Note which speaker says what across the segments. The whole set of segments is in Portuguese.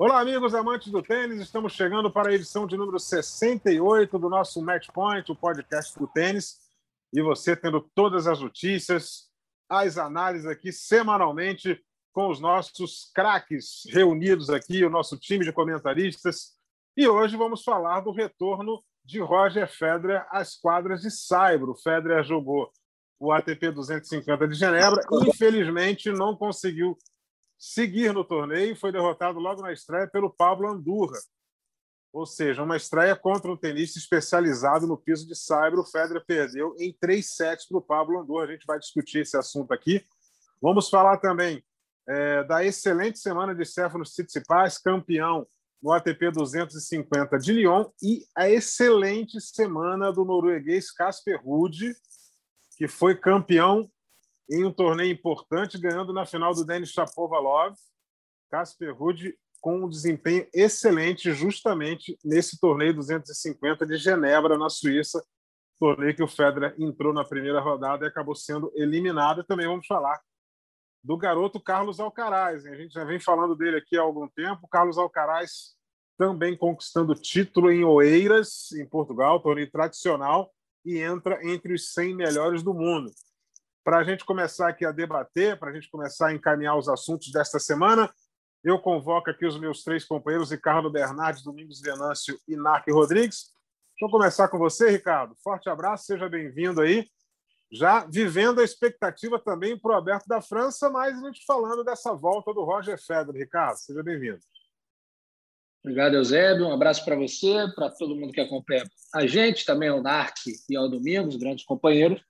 Speaker 1: Olá, amigos amantes do tênis. Estamos chegando para a edição de número 68 do nosso Match Point, o podcast do tênis. E você tendo todas as notícias, as análises aqui semanalmente com os nossos craques reunidos aqui, o nosso time de comentaristas. E hoje vamos falar do retorno de Roger Federer às quadras de Saibro. Federer jogou o ATP 250 de Genebra, infelizmente não conseguiu seguir no torneio, foi derrotado logo na estreia pelo Pablo Andurra. Ou seja, uma estreia contra um tenista especializado no piso de Saibro. O Federer perdeu em três sets para o Pablo Andurra. A gente vai discutir esse assunto aqui. Vamos falar também é, da excelente semana de Stefanos Tsitsipas, campeão no ATP 250 de Lyon, e a excelente semana do norueguês Casper Ruud, que foi campeão em um torneio importante, ganhando na final do Denis Shapovalov. Casper Ruud com um desempenho excelente justamente nesse torneio 250 de Genebra, na Suíça, torneio que o Federer entrou na primeira rodada e acabou sendo eliminado. Também vamos falar do garoto Carlos Alcaraz. A gente já vem falando dele aqui há algum tempo. Carlos Alcaraz também conquistando título em Oeiras, em Portugal, torneio tradicional, e entra entre os 100 melhores do mundo. Para a gente começar aqui a debater, para a gente começar a encaminhar os assuntos desta semana, eu convoco aqui os meus três companheiros, Ricardo Bernardes, Domingos Venâncio e Narc Rodrigues. Deixa eu começar com você, Ricardo. Forte abraço, seja bem-vindo aí já vivendo a expectativa também para o Aberto da França, mas a gente falando dessa volta do Roger Federer. Ricardo, seja bem-vindo.
Speaker 2: Obrigado, Eusébio. Um abraço para você, para todo mundo que acompanha a gente, também ao Narc e ao Domingos, grandes companheiros.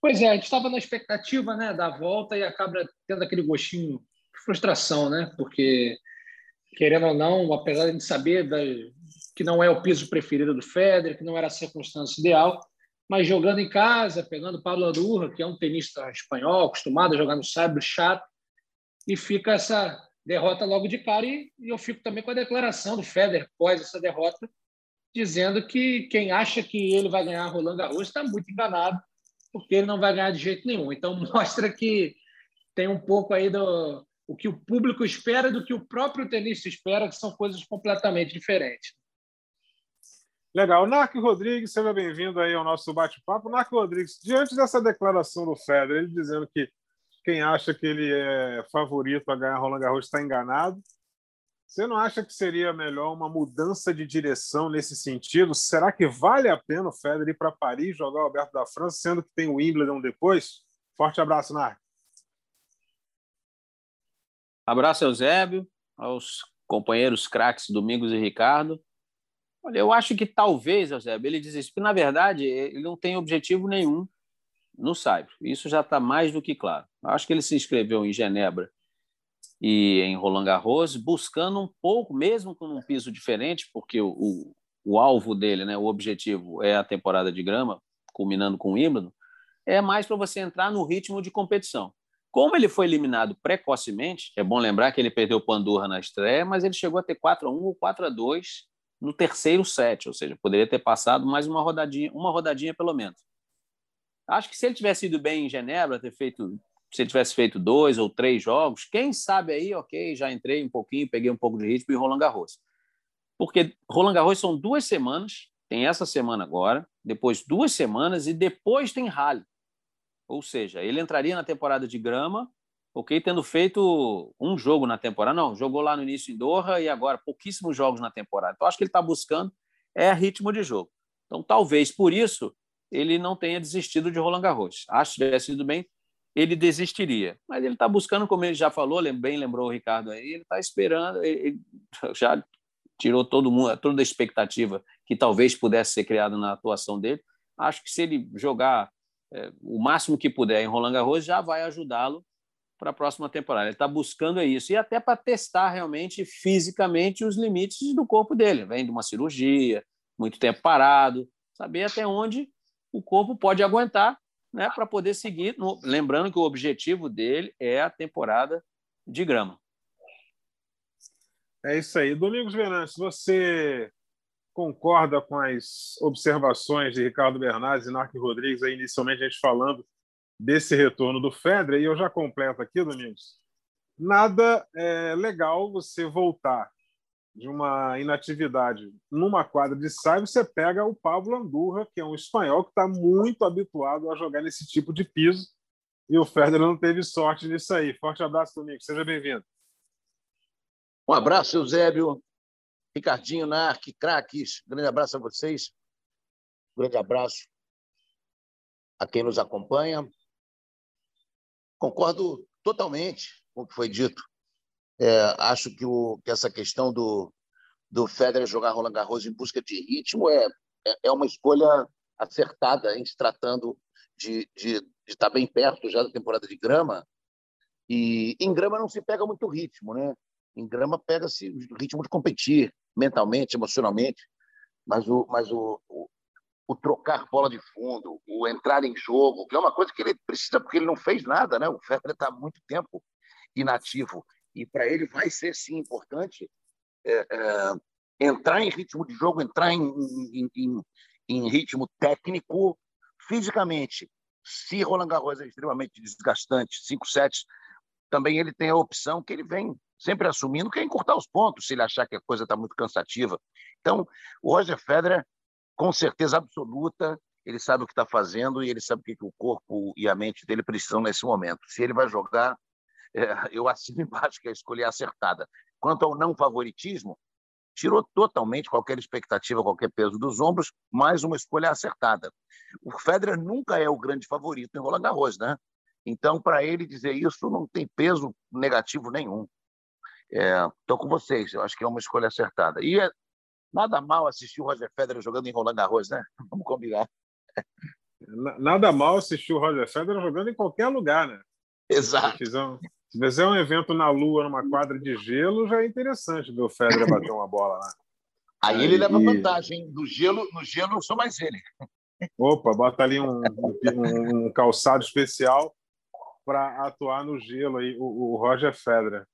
Speaker 2: Pois é, a gente estava na expectativa né, da volta e acaba tendo aquele gostinho de frustração, né? Porque, querendo ou não, apesar de saber da, que não é o piso preferido do Federer, que não era a circunstância ideal, mas jogando em casa, pegando Pablo Andurra, que é um tenista espanhol, acostumado a jogar no saibro chato, e fica essa derrota logo de cara. E, e eu fico também com a declaração do Federer após essa derrota, dizendo que quem acha que ele vai ganhar Roland Garros está muito enganado, porque ele não vai ganhar de jeito nenhum. Então mostra que tem um pouco aí do o que o público espera do que o próprio tenista espera, que são coisas completamente diferentes.
Speaker 1: Legal. Narc Rodrigues, seja bem-vindo aí ao nosso bate-papo. Narc Rodrigues, diante dessa declaração do Federer, ele dizendo que quem acha que ele é favorito a ganhar Roland Garros está enganado, você não acha que seria melhor uma mudança de direção nesse sentido? Será que vale a pena o Federer ir para Paris jogar o Alberto da França, sendo que tem o Wimbledon depois? Forte abraço, Narc.
Speaker 3: Abraço, Eusébio, aos companheiros craques Domingos e Ricardo. Olha, eu acho que talvez, Eusébio, ele diz que, na verdade, ele não tem objetivo nenhum no Saibro. Isso já está mais do que claro. Eu acho que ele se inscreveu em Genebra e em Roland Garros, buscando um pouco, mesmo com um piso diferente, porque o, o, o alvo dele, né, o objetivo é a temporada de grama, culminando com o Wimbledon, é mais para você entrar no ritmo de competição. Como ele foi eliminado precocemente, é bom lembrar que ele perdeu o Pandurra na estreia, mas ele chegou a ter 4 a 1 ou 4 a 2 no terceiro set, ou seja, poderia ter passado mais uma rodadinha, uma rodadinha pelo menos. Acho que se ele tivesse ido bem em Genebra, ter feito, se ele tivesse feito dois ou três jogos, quem sabe aí, ok, já entrei um pouquinho, peguei um pouco de ritmo em Roland Garros. Porque Roland Garros são duas semanas, tem essa semana agora, depois duas semanas e depois tem rally. Ou seja, ele entraria na temporada de grama ok, tendo feito um jogo na temporada. Não, jogou lá no início em Doha e agora pouquíssimos jogos na temporada. Então, acho que ele está buscando é ritmo de jogo. Então, talvez por isso ele não tenha desistido de Roland Garros. Acho que tivesse ido bem, ele desistiria. Mas ele está buscando, como ele já falou, bem lembrou o Ricardo aí, ele está esperando, ele já tirou todo mundo, toda a expectativa que talvez pudesse ser criada na atuação dele. Acho que se ele jogar é, o máximo que puder em Roland Garros, já vai ajudá-lo para a próxima temporada. Ele está buscando isso e até para testar realmente fisicamente os limites do corpo dele. Vem de uma cirurgia, muito tempo parado, saber até onde o corpo pode aguentar, né, para poder seguir. No... Lembrando que o objetivo dele é a temporada de grama.
Speaker 1: É isso aí. Domingos Venâncio, você concorda com as observações de Ricardo Bernardes e Narco Rodrigues, aí, inicialmente a gente falando desse retorno do Federer, e eu já completo aqui, Domingos. Nada é legal você voltar de uma inatividade numa quadra de saia, você pega o Pablo Andurra, que é um espanhol que está muito habituado a jogar nesse tipo de piso, e o Federer não teve sorte nisso aí. Forte abraço, Domingos. Seja bem-vindo.
Speaker 4: Um abraço, Eusébio, Ricardinho, Narc, craques. Grande abraço a vocês. Grande abraço a quem nos acompanha. Concordo totalmente com o que foi dito. É, acho que, o, que essa questão do, do Federer jogar Roland Garros em busca de ritmo é, é, é uma escolha acertada em se tratando de, de, de estar bem perto já da temporada de grama. E em grama não se pega muito ritmo, né? Em grama pega-se o ritmo de competir mentalmente, emocionalmente, mas o, mas o, o, o, trocar bola de fundo, o entrar em jogo, que é uma coisa que ele precisa porque ele não fez nada, né? O Federer está há muito tempo inativo e para ele vai ser sim importante é, é, entrar em ritmo de jogo, entrar em, em, em, em, ritmo técnico, fisicamente. Se Roland Garros é extremamente desgastante, cinco sets, também ele tem a opção que ele vem sempre assumindo que é encurtar os pontos, se ele achar que a coisa está muito cansativa. Então, o Roger Federer, com certeza absoluta, ele sabe o que está fazendo e ele sabe o que o corpo e a mente dele precisam nesse momento. Se ele vai jogar, é, eu assino embaixo que a escolha é acertada. Quanto ao não favoritismo, tirou totalmente qualquer expectativa, qualquer peso dos ombros, mais uma escolha acertada. O Federer nunca é o grande favorito em Roland Garros, né? Então, para ele dizer isso, não tem peso negativo nenhum. Estou é, com vocês, eu acho que é uma escolha acertada. E é nada mal assistir o Roger Federer jogando em Roland Garros, né? Vamos combinar.
Speaker 1: Nada mal assistir o Roger Federer jogando em qualquer lugar, né?
Speaker 4: Exato.
Speaker 1: Se fizer um evento na Lua, numa quadra de gelo, já é interessante ver o Federer bater uma bola lá.
Speaker 4: Aí ele leva vantagem. No gelo, no gelo eu sou mais ele.
Speaker 1: Opa, bota ali um, um, um calçado especial para atuar no gelo aí, o, o Roger Federer.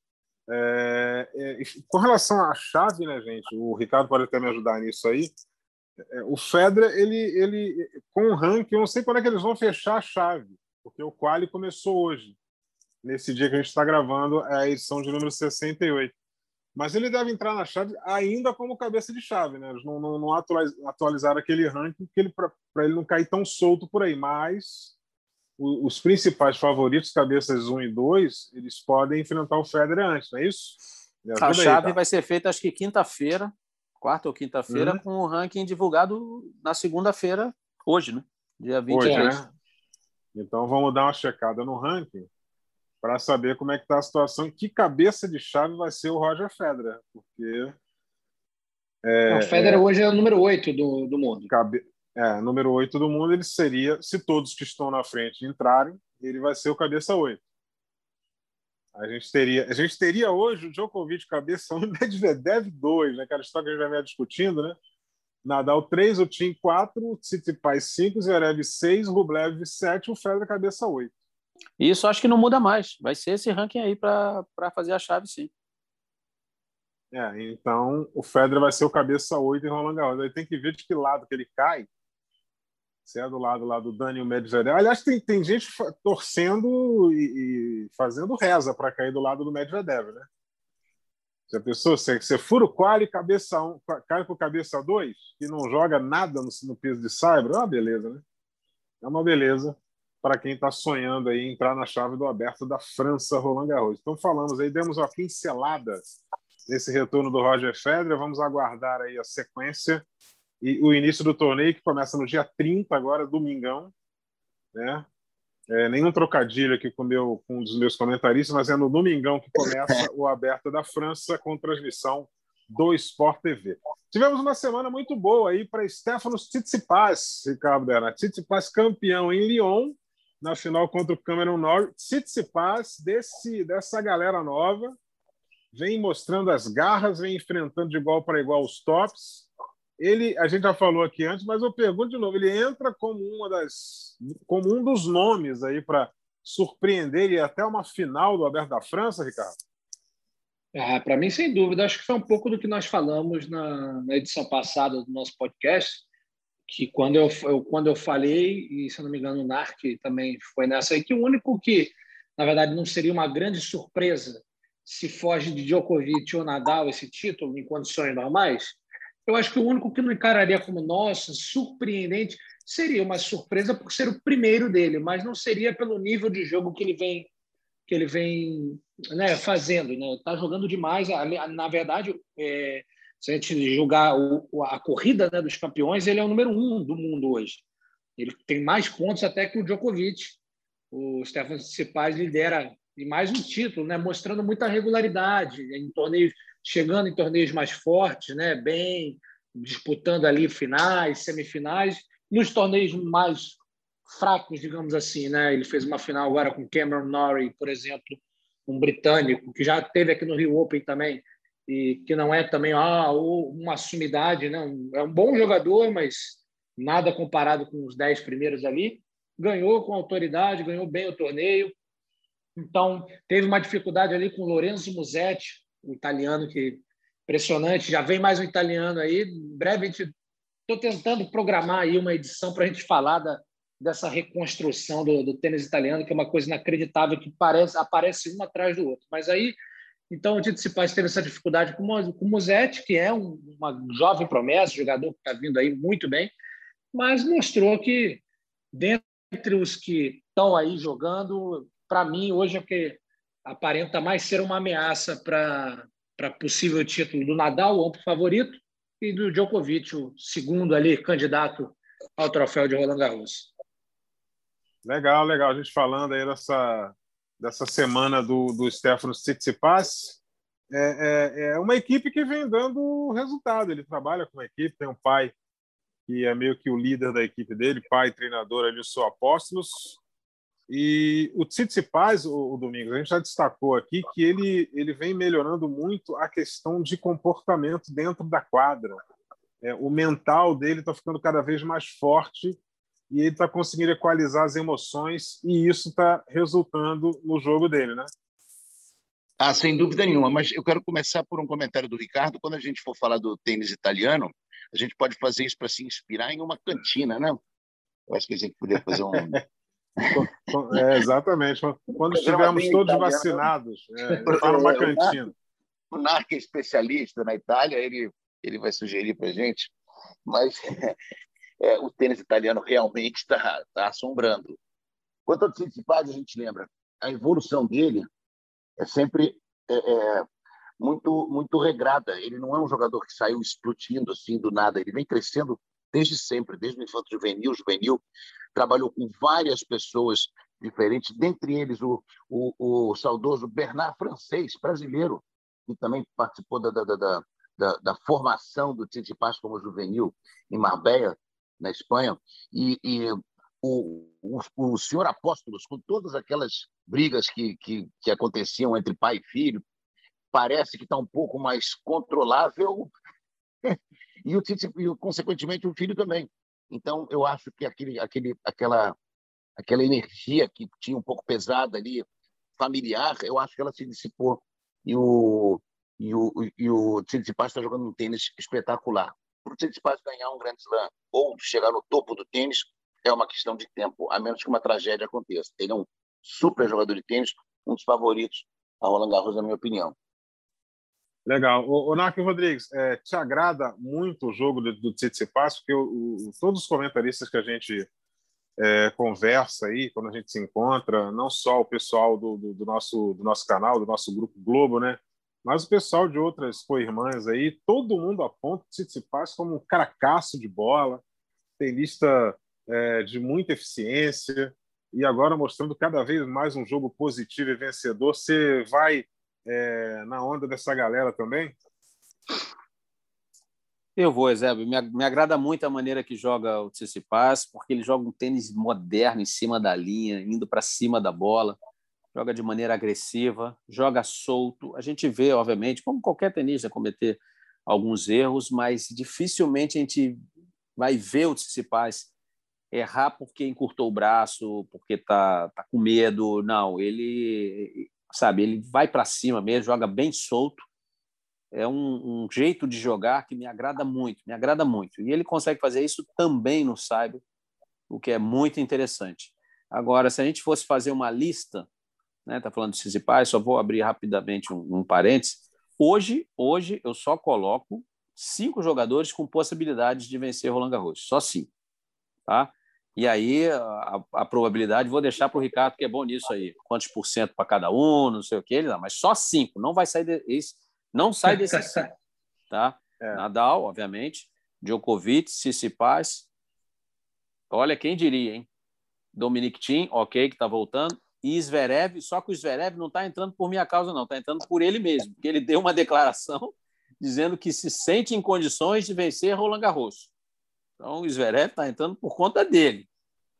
Speaker 1: É, é, com relação à chave, né, gente? O Ricardo pode até me ajudar nisso aí. É, o Fedra, ele, ele, com o ranking, eu não sei quando é que eles vão fechar a chave, porque o quali começou hoje, nesse dia que a gente está gravando a edição de número 68. Mas ele deve entrar na chave ainda como cabeça de chave, né? Eles não, não, não atualizaram aquele ranking para ele não cair tão solto por aí. Mas os principais favoritos, cabeças 1 e 2, eles podem enfrentar o Federer antes, não é isso?
Speaker 3: A chave aí, tá? vai ser feita, acho que quinta-feira, quarta ou quinta-feira, uhum. com o ranking divulgado na segunda-feira, hoje, né? Dia 23. Hoje, né?
Speaker 1: Então vamos dar uma checada no ranking para saber como é que está a situação, que cabeça de chave vai ser o Roger Federer, porque
Speaker 2: é, o Federer é, hoje é o número 8 do, do mundo.
Speaker 1: Cabe, é, número 8 do mundo, ele seria, se todos que estão na frente entrarem, ele vai ser o cabeça 8. A gente teria, a gente teria hoje o Djokovic cabeça 1 e Medvedev 2, né? aquela história que a gente já vinha discutindo, né? Nadal 3, o Tim 4, Tsitsipas 5, Zverev 6, Rublev 7, o Federer cabeça 8.
Speaker 3: Isso acho que não muda mais. Vai ser esse ranking aí para fazer a chave, sim.
Speaker 1: É, então o Federer vai ser o cabeça 8 em Roland Garros. Aí tem que ver de que lado que ele cai se é do lado lá do Daniel Medvedev. Aliás, tem, tem gente torcendo e, e fazendo reza para cair do lado do Medvedev, né? A pessoa, você, você fura o quali, cabeça um, cai com cabeça 2 e não joga nada no, no piso de cyber, é uma beleza, né? É uma beleza para quem está sonhando aí entrar na chave do aberto da França Roland Garros. Então falamos aí, demos uma pincelada nesse retorno do Roger Federer, vamos aguardar aí a sequência e o início do torneio, que começa no dia 30, agora, domingão. Né? É, nenhum trocadilho aqui com, meu, com um dos meus comentaristas, mas é no domingão que começa o Aberto da França com transmissão do Sport TV. Tivemos uma semana muito boa aí para Stefanos Tsitsipas, Ricardo Bernat. Tsitsipas campeão em Lyon, na final contra o Cameron Norrie. Tsitsipas, desse, dessa galera nova, vem mostrando as garras, vem enfrentando de igual para igual os tops. Ele, a gente já falou aqui antes, mas eu pergunto de novo, ele entra como uma das, como um dos nomes aí para surpreender e até uma final do Aberto da França, Ricardo.
Speaker 2: Ah, para mim, sem dúvida, acho que foi um pouco do que nós falamos na, na edição passada do nosso podcast, que quando eu, eu, quando eu falei, e se não me engano o Narc também foi nessa aí, que o único que, na verdade, não seria uma grande surpresa se foge de Djokovic ou Nadal esse título em condições normais, eu acho que o único que não encararia como nossa, surpreendente, seria uma surpresa por ser o primeiro dele, mas não seria pelo nível de jogo que ele vem que ele vem né, fazendo, né? Tá jogando demais. Na verdade, é, se a gente julgar o, a corrida né, dos campeões, ele é o número um do mundo hoje. Ele tem mais pontos até que o Djokovic. O Stefan Tsitsipas lidera e mais um título, né? Mostrando muita regularidade em torneios, chegando em torneios mais fortes, né? Bem disputando ali finais, semifinais, nos torneios mais fracos, digamos assim, né? Ele fez uma final agora com Cameron Norrie, por exemplo, um britânico que já teve aqui no Rio Open também e que não é também ah, uma sumidade, né? É um bom jogador, mas nada comparado com os dez primeiros ali. Ganhou com autoridade, ganhou bem o torneio. Então, teve uma dificuldade ali com o Lorenzo Musetti, o italiano que impressionante. Já vem mais um italiano aí. Em breve, estou tentando programar aí uma edição para a gente falar da, dessa reconstrução do, do, tênis italiano, que é uma coisa inacreditável, que parece, aparece um atrás do outro. Mas aí, então, o Tito Cipaz teve essa dificuldade com, o Musetti, que é um, uma jovem promessa, jogador que está vindo aí muito bem, mas mostrou que, dentre os que estão aí jogando, para mim, hoje é que aparenta mais ser uma ameaça para possível título do Nadal, o favorito, e do Djokovic, o segundo ali candidato ao troféu de Roland Garros.
Speaker 1: Legal, legal. A gente falando aí dessa, dessa semana do, do Stefano Tsitsipas. É, é, é uma equipe que vem dando resultado. Ele trabalha com a equipe, tem um pai que é meio que o líder da equipe dele, pai treinador ali, o Apóstolos. E o Tsitsipas, o, o Domingos, a gente já destacou aqui que ele, ele vem melhorando muito a questão de comportamento dentro da quadra. É, o mental dele está ficando cada vez mais forte e ele está conseguindo equalizar as emoções e isso está resultando no jogo dele, né?
Speaker 4: Ah, sem dúvida nenhuma. Mas eu quero começar por um comentário do Ricardo. Quando a gente for falar do tênis italiano, a gente pode fazer isso para se inspirar em uma cantina, né? Eu acho que a gente poderia fazer um,
Speaker 1: É, exatamente. Quando estivermos todos italiano, vacinados, é, para uma cantina.
Speaker 4: O NARC é especialista na Itália, ele, ele vai sugerir para a gente, mas é, o tênis italiano realmente está tá assombrando. Quanto ao Tsitsipas, a gente lembra, a evolução dele é sempre é, é, muito muito regrada. Ele não é um jogador que saiu explodindo assim do nada. Ele vem crescendo desde sempre, desde o infanto juvenil, juvenil, trabalhou com várias pessoas diferentes, dentre eles o, o, o saudoso Bernard Francês, brasileiro, que também participou da, da, da, da, da formação do Tsitsipas como juvenil em Marbella, na Espanha, e, e o, o, o, senhor Apóstolos, com todas aquelas brigas que, que, que aconteciam entre pai e filho, parece que está um pouco mais controlável e, o, e, consequentemente, o filho também. Então, eu acho que aquele, aquele, aquela, aquela energia que tinha um pouco pesada ali, familiar, eu acho que ela se dissipou. E o, e o, e o Tsitsipas está jogando um tênis espetacular. Para o Tsitsipas ganhar um grande slam ou chegar no topo do tênis, é uma questão de tempo, a menos que uma tragédia aconteça. Ele é um super jogador de tênis, um dos favoritos a Roland Garros, na minha opinião.
Speaker 1: Legal. O Narco Rodrigues, é, te agrada muito o jogo do, do Tsitsipas? Porque o, o, todos os comentaristas que a gente é, conversa aí, quando a gente se encontra, não só o pessoal do, do, do, nosso, do nosso canal, do nosso grupo Globo, né? Mas o pessoal de outras co-irmãs aí, todo mundo aponta o Tsitsipas como um caracaço de bola, tenista é, de muita eficiência, e agora mostrando cada vez mais um jogo positivo e vencedor. Você vai é, na onda dessa galera também?
Speaker 3: Eu vou, Eusébio. Me, me agrada muito a maneira que joga o Tsitsipas, porque ele joga um tênis moderno em cima da linha, indo para cima da bola, joga de maneira agressiva, joga solto. A gente vê, obviamente, como qualquer tenista cometer alguns erros, mas dificilmente a gente vai ver o Tsitsipas errar porque encurtou o braço, porque tá, tá com medo. Não, ele sabe, ele vai para cima mesmo, joga bem solto é um, um, jeito de jogar que me agrada muito, me agrada muito. E ele consegue fazer isso também no Cyber, o que é muito interessante. Agora, se a gente fosse fazer uma lista, né, tá falando de Cisipais, só vou abrir rapidamente um, um parênteses. Hoje, hoje eu só coloco cinco jogadores com possibilidades de vencer Roland Garros, só cinco, tá? E aí a, a probabilidade vou deixar para o Ricardo que é bom nisso aí, quantos por cento para cada um, não sei o que ele dá, mas só cinco, não vai sair de, esse, não sai desse cinco, tá? É. Nadal, obviamente, Djokovic, Tsitsipas. Olha, quem diria, hein? Dominic Thiem, ok, que está voltando. E Zverev, só que o Zverev não está entrando por minha causa, não. Está entrando por ele mesmo, porque ele deu uma declaração dizendo que se sente em condições de vencer Roland Garros. Então, o Zverev está entrando por conta dele.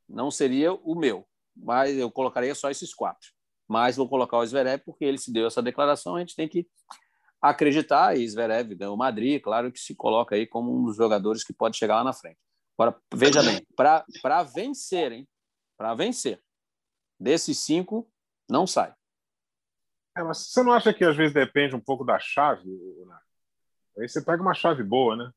Speaker 3: Não seria o meu, mas eu colocaria só esses quatro. Mas vou colocar o Zverev porque ele se deu essa declaração, a gente tem que acreditar, e Zverev ganhou Madrid, claro que se coloca aí como um dos jogadores que pode chegar lá na frente. Agora, veja bem, para vencer, hein? Para vencer, desses cinco, não sai.
Speaker 1: É, mas você não acha que às vezes depende um pouco da chave? Aí você pega uma chave boa, né?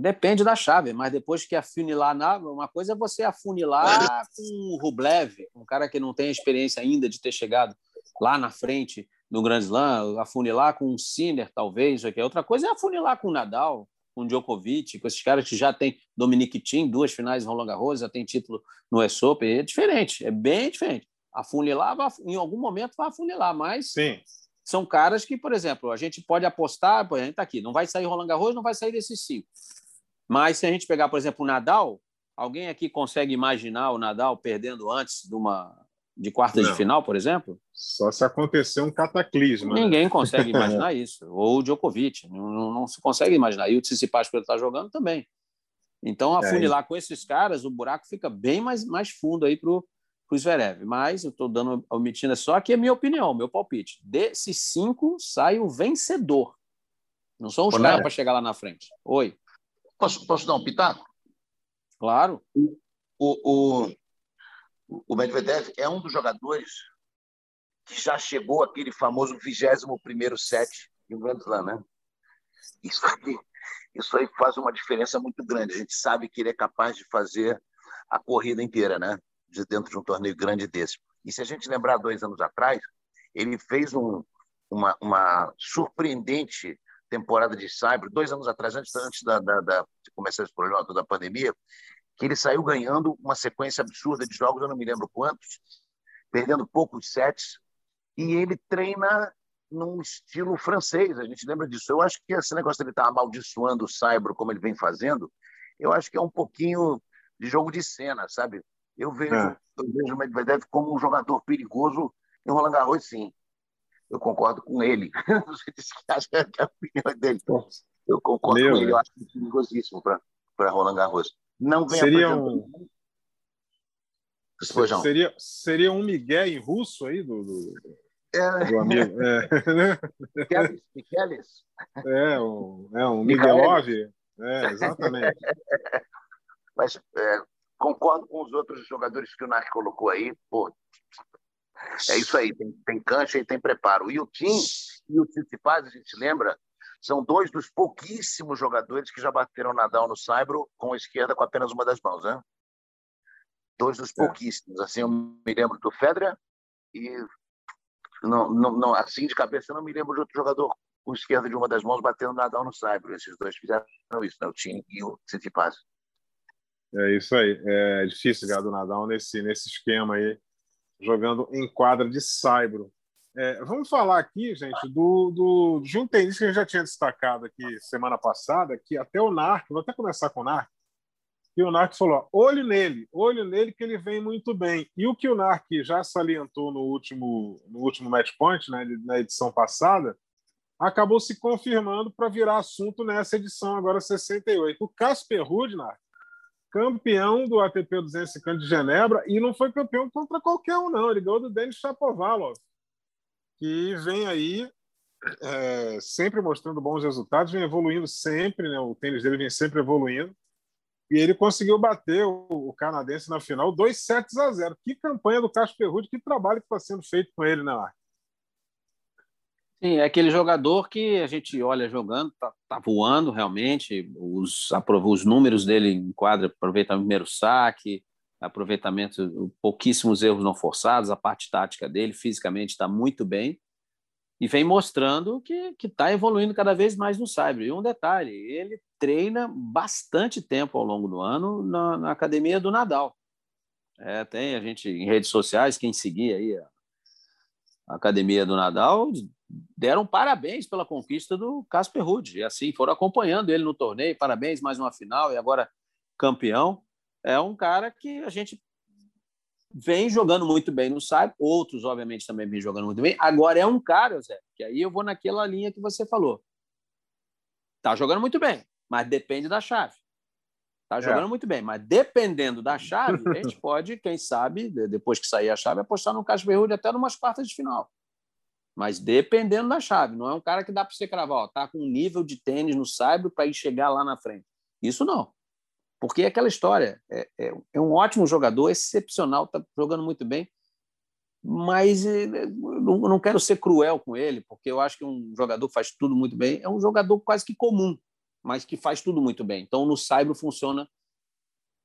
Speaker 3: Depende da chave, mas depois que afunilar, uma coisa é você afunilar com o Rublev, um cara que não tem experiência ainda de ter chegado lá na frente no Grand Slam, afunilar com um Sinner, talvez, outra coisa é afunilar com o Nadal, com Djokovic, com esses caras que já tem Dominic Thiem, duas finais em Roland Garros, já tem título no US Open, é diferente, é bem diferente. Afunilar, em algum momento vai afunilar, mas
Speaker 1: Sim.
Speaker 3: são caras que, por exemplo, a gente pode apostar, a gente está aqui, não vai sair Roland Garros, não vai sair desses cinco. Mas se a gente pegar, por exemplo, o Nadal, alguém aqui consegue imaginar o Nadal perdendo antes de uma de quarta não. de final, por exemplo?
Speaker 1: Só se acontecer um cataclisma.
Speaker 3: Né? Ninguém né? consegue imaginar isso. Ou o Djokovic, não, não, não, se consegue imaginar. E o Tsitsipas, que ele está jogando, também. Então, é afunilar é, com esses caras, o buraco fica bem mais, mais fundo aí para o Zverev. Mas eu estou dando omitindo só que é minha opinião, meu palpite. Desses cinco, sai o vencedor. Não são os caras para chegar lá na frente. Oi.
Speaker 4: Posso, posso dar um pitaco?
Speaker 3: Claro.
Speaker 4: O, o, o Medvedev é um dos jogadores que já chegou aquele famoso 21 set em Grand Slam, né? Isso aí, isso aí faz uma diferença muito grande. A gente sabe que ele é capaz de fazer a corrida inteira, né? De dentro de um torneio grande desse. E se a gente lembrar dois anos atrás, ele fez um, uma, uma surpreendente temporada de Cyber, dois anos atrás, antes, antes da, da, da de começar esse problema da pandemia, que ele saiu ganhando uma sequência absurda de jogos, eu não me lembro quantos, perdendo poucos sets, e ele treina num estilo francês, a gente lembra disso. Eu acho que esse negócio dele estar tá amaldiçoando o Saibro como ele vem fazendo, eu acho que é um pouquinho de jogo de cena, sabe? Eu vejo, é. eu vejo o Medvedev como um jogador perigoso em Roland Garros, sim. Eu concordo com ele. Você disse que acha que é a opinião dele. Eu concordo Meu, com ele. Eu acho que é perigosíssimo para Roland Garros. Não vem
Speaker 1: seria um... Seria, seria um Miguel em russo aí do, do, é. do amigo. É.
Speaker 4: Michelis?
Speaker 1: É, um, é um Miguelov. É, exatamente.
Speaker 4: Mas é, concordo com os outros jogadores que o Narc colocou aí. Pô, é isso aí, tem, tem cancha e tem preparo. E o Tim e o Tsitsipas, a gente lembra, são dois dos pouquíssimos jogadores que já bateram Nadal no saibro com a esquerda com apenas uma das mãos, né? Dois dos é. pouquíssimos. Assim, eu me lembro do Federer e não, não, não, assim de cabeça eu não me lembro de outro jogador com esquerda de uma das mãos batendo Nadal no saibro. Esses dois fizeram isso, né? o Tim e o Tsitsipas.
Speaker 1: É isso aí. É difícil ganhar do Nadal nesse, nesse esquema aí, jogando em quadra de saibro. É, vamos falar aqui, gente, do, do, de um tenista que gente já tinha destacado aqui semana passada, que até o Narc, vou até começar com o Narc, que o Narc falou: olho nele, olho nele que ele vem muito bem. E o que o Narc já salientou no último, no último match point, né, na edição passada, acabou se confirmando para virar assunto nessa edição, agora 68. O Casper Rudner, campeão do ATP 250 de Genebra, e não foi campeão contra qualquer um, não. Ele ganhou do Denis Shapovalov, que vem aí é, sempre mostrando bons resultados, vem evoluindo sempre, né? o tênis dele vem sempre evoluindo. E ele conseguiu bater o, o canadense na final, 2 sets a 0. Que campanha do Casper Ruud, que trabalho que está sendo feito com ele, né?
Speaker 3: Sim, é aquele jogador que a gente olha jogando, tá, tá voando realmente, os, os números dele em quadra, aproveitamento primeiro saque, aproveitamento, pouquíssimos erros não forçados, a parte tática dele, fisicamente está muito bem, e vem mostrando que está evoluindo cada vez mais no cyber. E um detalhe, ele treina bastante tempo ao longo do ano na, na academia do Nadal. É, tem a gente em redes sociais, quem seguir aí a, a academia do Nadal, deram parabéns pela conquista do Casper Ruud. E assim, foram acompanhando ele no torneio, parabéns, mais uma final e agora campeão. É um cara que a gente vem jogando muito bem no Cyber, outros, obviamente, também vem jogando muito bem. Agora é um cara, Zé, que aí eu vou naquela linha que você falou. Tá jogando muito bem, mas depende da chave. Tá é. jogando é. muito bem, mas dependendo da chave, a gente pode, quem sabe, depois que sair a chave, apostar no Casper Ruud até numas quartas de final. Mas dependendo da chave, não é um cara que dá para você cravar, ó, tá com um nível de tênis no Cyber para ir chegar lá na frente. Isso não. Porque é aquela história, é, é, é um ótimo jogador, excepcional, está jogando muito bem, mas é, não, não quero ser cruel com ele, porque eu acho que um jogador que faz tudo muito bem é um jogador quase que comum, mas que faz tudo muito bem. Então, no Saibro funciona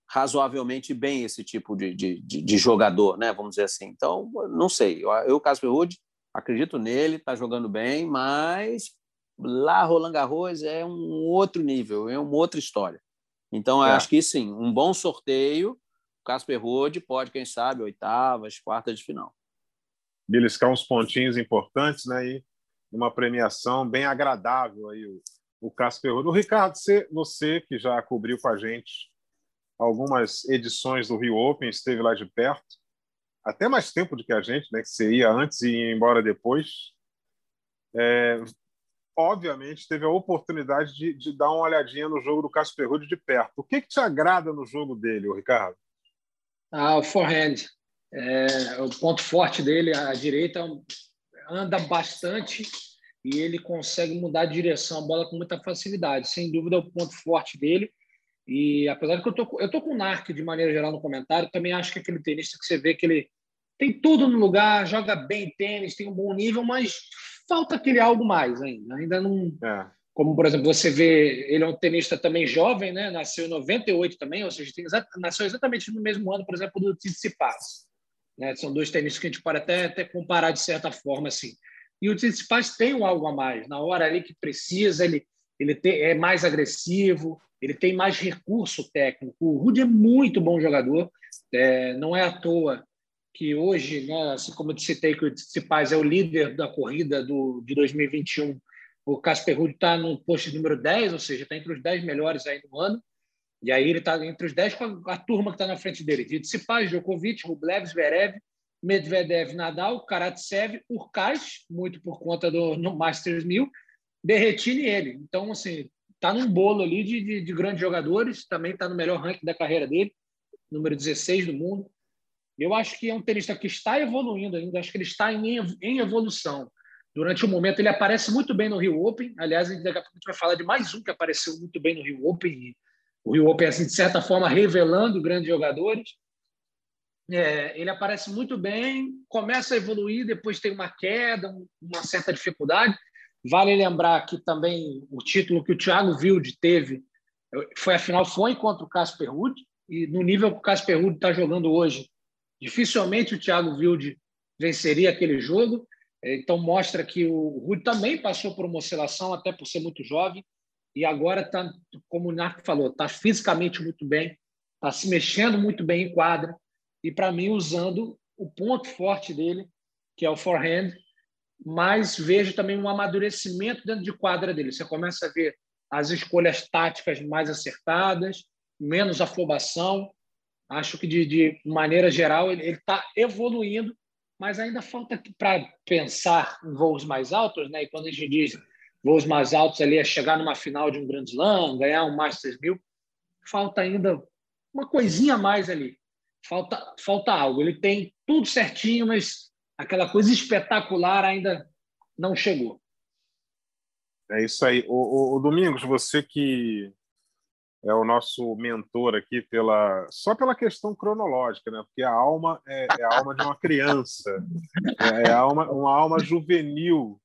Speaker 3: razoavelmente bem esse tipo de, de, de, de, jogador, né? vamos dizer assim. Então, não sei. Eu, Casper Ruud, acredito nele, está jogando bem, mas lá Roland Garros é um outro nível, é uma outra história. Então, é. acho que sim, um bom sorteio. Casper Ruud pode, quem sabe, oitavas, quartas de final.
Speaker 1: Beliscar uns pontinhos importantes, né? E uma premiação bem agradável aí o, o Casper Ruud. O Ricardo, você, você que já cobriu com a gente algumas edições do Rio Open, esteve lá de perto, até mais tempo do que a gente, né? Que você ia antes e ia embora depois. É, obviamente, teve a oportunidade de, de, dar uma olhadinha no jogo do Casper Ruud de perto. O que, que te agrada no jogo dele, Ricardo?
Speaker 2: Ah, o forehand. É, o ponto forte dele, a direita, anda bastante e ele consegue mudar de direção a bola com muita facilidade. Sem dúvida, é o ponto forte dele. E apesar de que eu tô, eu tô com o Narc de maneira geral no comentário, também acho que aquele tenista que você vê que ele tem tudo no lugar, joga bem tênis, tem um bom nível, mas falta aquele algo mais ainda. Ainda não. É. Como, por exemplo, você vê, ele é um tenista também jovem, né? Nasceu em 98 também, ou seja, tem, nasceu exatamente no mesmo ano, por exemplo, do Tsitsipas. Né? São dois tenistas que a gente pode até, até comparar de certa forma, assim. E o Tsitsipas tem um algo a mais. Na hora ali que precisa, ele, ele tem, é mais agressivo, ele tem mais recurso técnico. O Rudy é muito bom jogador, é, não é à toa que hoje, né, assim como eu citei que o Tsitsipas é o líder da corrida do, de 2021, o Casper Ruud está no posto número 10, ou seja, está entre os 10 melhores aí no ano, e aí ele está entre os 10 com a, a turma que está na frente dele. Tsitsipas, Djokovic, Rublev, Zverev, Medvedev, Nadal, Karatsev, Urkaz, muito por conta do Masters 1000, Berretini e ele. Então, assim, está num bolo ali de, de, de grandes jogadores, também está no melhor ranking da carreira dele, número 16 do mundo. Eu acho que é um tenista que está evoluindo ainda, acho que ele está em, em evolução. Durante o momento, ele aparece muito bem no Rio Open. Aliás, daqui a pouco a gente vai falar de mais um que apareceu muito bem no Rio Open. o Rio Open, assim, de certa forma, revelando grandes jogadores. É, ele aparece muito bem, começa a evoluir, depois tem uma queda, uma certa dificuldade. Vale lembrar que também o título que o Thiago Wilde teve foi a final foi contra o Casper Ruud e no nível que o Casper Ruud está jogando hoje, Dificilmente o Thiago Wilde venceria aquele jogo. Então mostra que o Rui também passou por uma oscilação, até por ser muito jovem, e agora está, como o Narco falou, está fisicamente muito bem, está se mexendo muito bem em quadra, e para mim usando o ponto forte dele, que é o forehand, mas vejo também um amadurecimento dentro de quadra dele. Você começa a ver as escolhas táticas mais acertadas, menos afobação, Acho que, de, de maneira geral, ele está evoluindo, mas ainda falta para pensar em voos mais altos. Né? E quando a gente diz voos mais altos ali é chegar numa final de um Grand Slam, ganhar um Masters 1000. Falta ainda uma coisinha a mais ali. Falta, falta algo. Ele tem tudo certinho, mas aquela coisa espetacular ainda não chegou.
Speaker 1: É isso aí. O Domingos, você que é o nosso mentor aqui pela só pela questão cronológica, né? Porque a alma é, é a alma de uma criança, é, é alma, uma alma juvenil,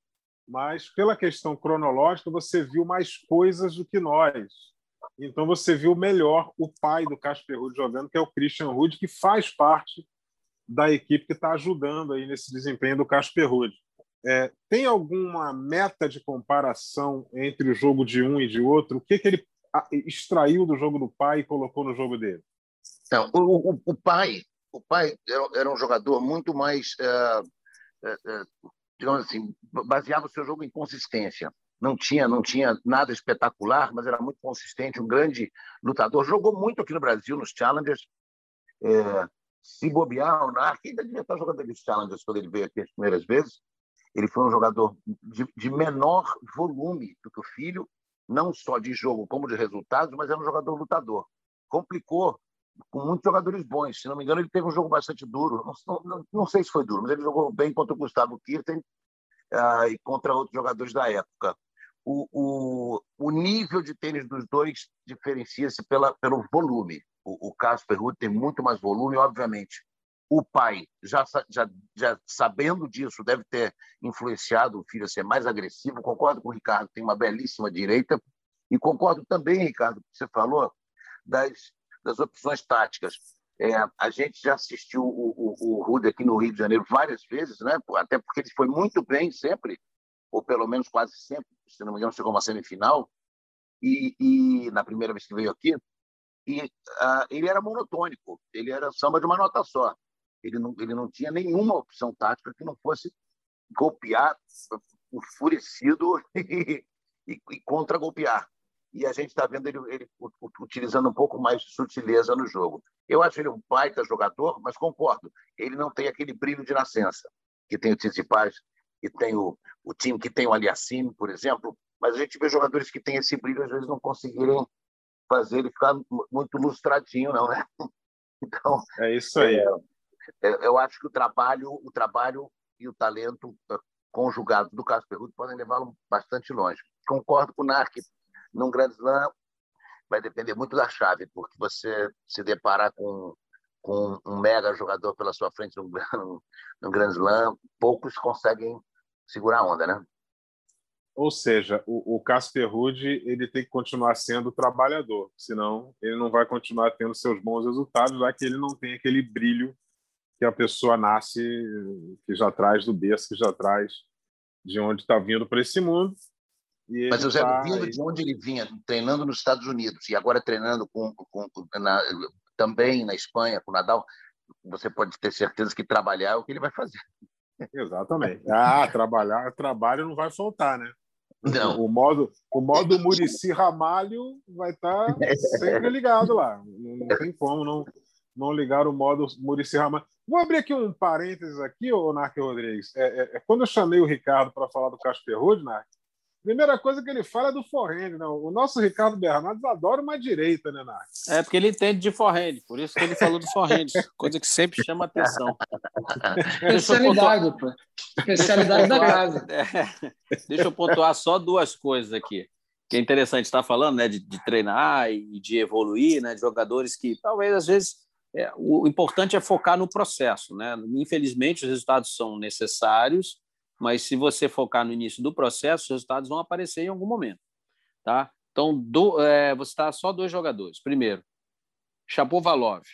Speaker 1: mas pela questão cronológica você viu mais coisas do que nós. Então você viu melhor o pai do Casper Ruud jogando, que é o Christian Ruud, que faz parte da equipe que está ajudando aí nesse desempenho do Casper Ruud. É, tem alguma meta de comparação entre o jogo de um e de outro? O que, que ele extraiu do jogo do pai e colocou no jogo dele?
Speaker 4: Não, o, o, o pai, o pai era, um jogador muito mais, uh, uh, uh, digamos assim, baseava o seu jogo em consistência. Não tinha, não tinha nada espetacular, mas era muito consistente, um grande lutador. Jogou muito aqui no Brasil nos Challengers. É, se bobear, o Narc ainda devia estar jogando aqueles Challengers quando ele veio aqui as primeiras vezes. Ele foi um jogador de, de menor volume do que o filho, não só de jogo como de resultados, mas era um jogador lutador. Complicou com muitos jogadores bons. Se não me engano, ele teve um jogo bastante duro. Não, não, não sei se foi duro, mas ele jogou bem contra o Gustavo Kirten uh, e contra outros jogadores da época. O, o, o nível de tênis dos dois diferencia-se pelo volume. O, o Casper Ruud tem muito mais volume, obviamente. O pai, já, já, já sabendo disso, deve ter influenciado o filho a ser mais agressivo. Concordo com o Ricardo, tem uma belíssima direita. E concordo também, Ricardo, que você falou das, das opções táticas. É, a gente já assistiu o, o, o Rude aqui no Rio de Janeiro várias vezes, né? até porque ele foi muito bem sempre, ou pelo menos quase sempre, se não me engano, chegou uma semifinal, e, e na primeira vez que veio aqui, e uh, ele era monotônico, ele era samba de uma nota só. Ele não, ele não tinha nenhuma opção tática que não fosse golpear enfurecido e, e, e contra-golpear. E a gente está vendo ele, ele, utilizando um pouco mais de sutileza no jogo. Eu acho ele um baita jogador, mas concordo, ele não tem aquele brilho de nascença que tem o Tsitsipas, que tem o, o time que tem o Aliassime, por exemplo, mas a gente vê jogadores que têm esse brilho às vezes não conseguirem fazer ele ficar muito lustradinho, não, né?
Speaker 1: Então, é isso aí. É,
Speaker 4: eu acho que o trabalho, o trabalho e o talento eh, conjugados do Casper Ruud podem levá-lo bastante longe. Concordo com o Narc, num grande slam vai depender muito da chave, porque você se deparar com, com um mega jogador pela sua frente num, num, grande slam, poucos conseguem segurar a onda, né?
Speaker 1: Ou seja, o, o Casper Ruud ele tem que continuar sendo trabalhador, senão ele não vai continuar tendo seus bons resultados, já que ele não tem aquele brilho que a pessoa nasce, que já traz do berço, que já traz de onde está vindo para esse mundo.
Speaker 4: Mas o Zé, tá... vindo de onde ele vinha, treinando nos Estados Unidos e agora treinando com, com, na, também na Espanha, com o Nadal, você pode ter certeza que trabalhar é o que ele vai fazer.
Speaker 1: Exatamente. Ah, trabalhar, trabalho não vai faltar, né?
Speaker 4: Não.
Speaker 1: O modo, o modo Murici Ramalho vai estar tá sempre ligado lá. Não tem como não, não ligar o modo Murici Ramalho. Vou abrir aqui um parênteses aqui, ô Narc Rodrigues. É, é, é, quando eu chamei o Ricardo para falar do Casper Ruud, Narc, primeira coisa que ele fala é do forehand. Né? O nosso Ricardo Bernardes adora uma direita, né, Narc?
Speaker 3: É, porque ele entende de forehand, por isso que ele falou do forehand, coisa que sempre chama atenção.
Speaker 2: Especialidade, pô. Especialidade da casa.
Speaker 3: É, deixa eu pontuar só duas coisas aqui. Que é interessante estar falando, né, de, de treinar e de evoluir, né, de jogadores que talvez às vezes é, o importante é focar no processo. Né? Infelizmente, os resultados são necessários, mas se você focar no início do processo, os resultados vão aparecer em algum momento. Tá? Então, do, é, você está só dois jogadores. Primeiro, Chapovalov.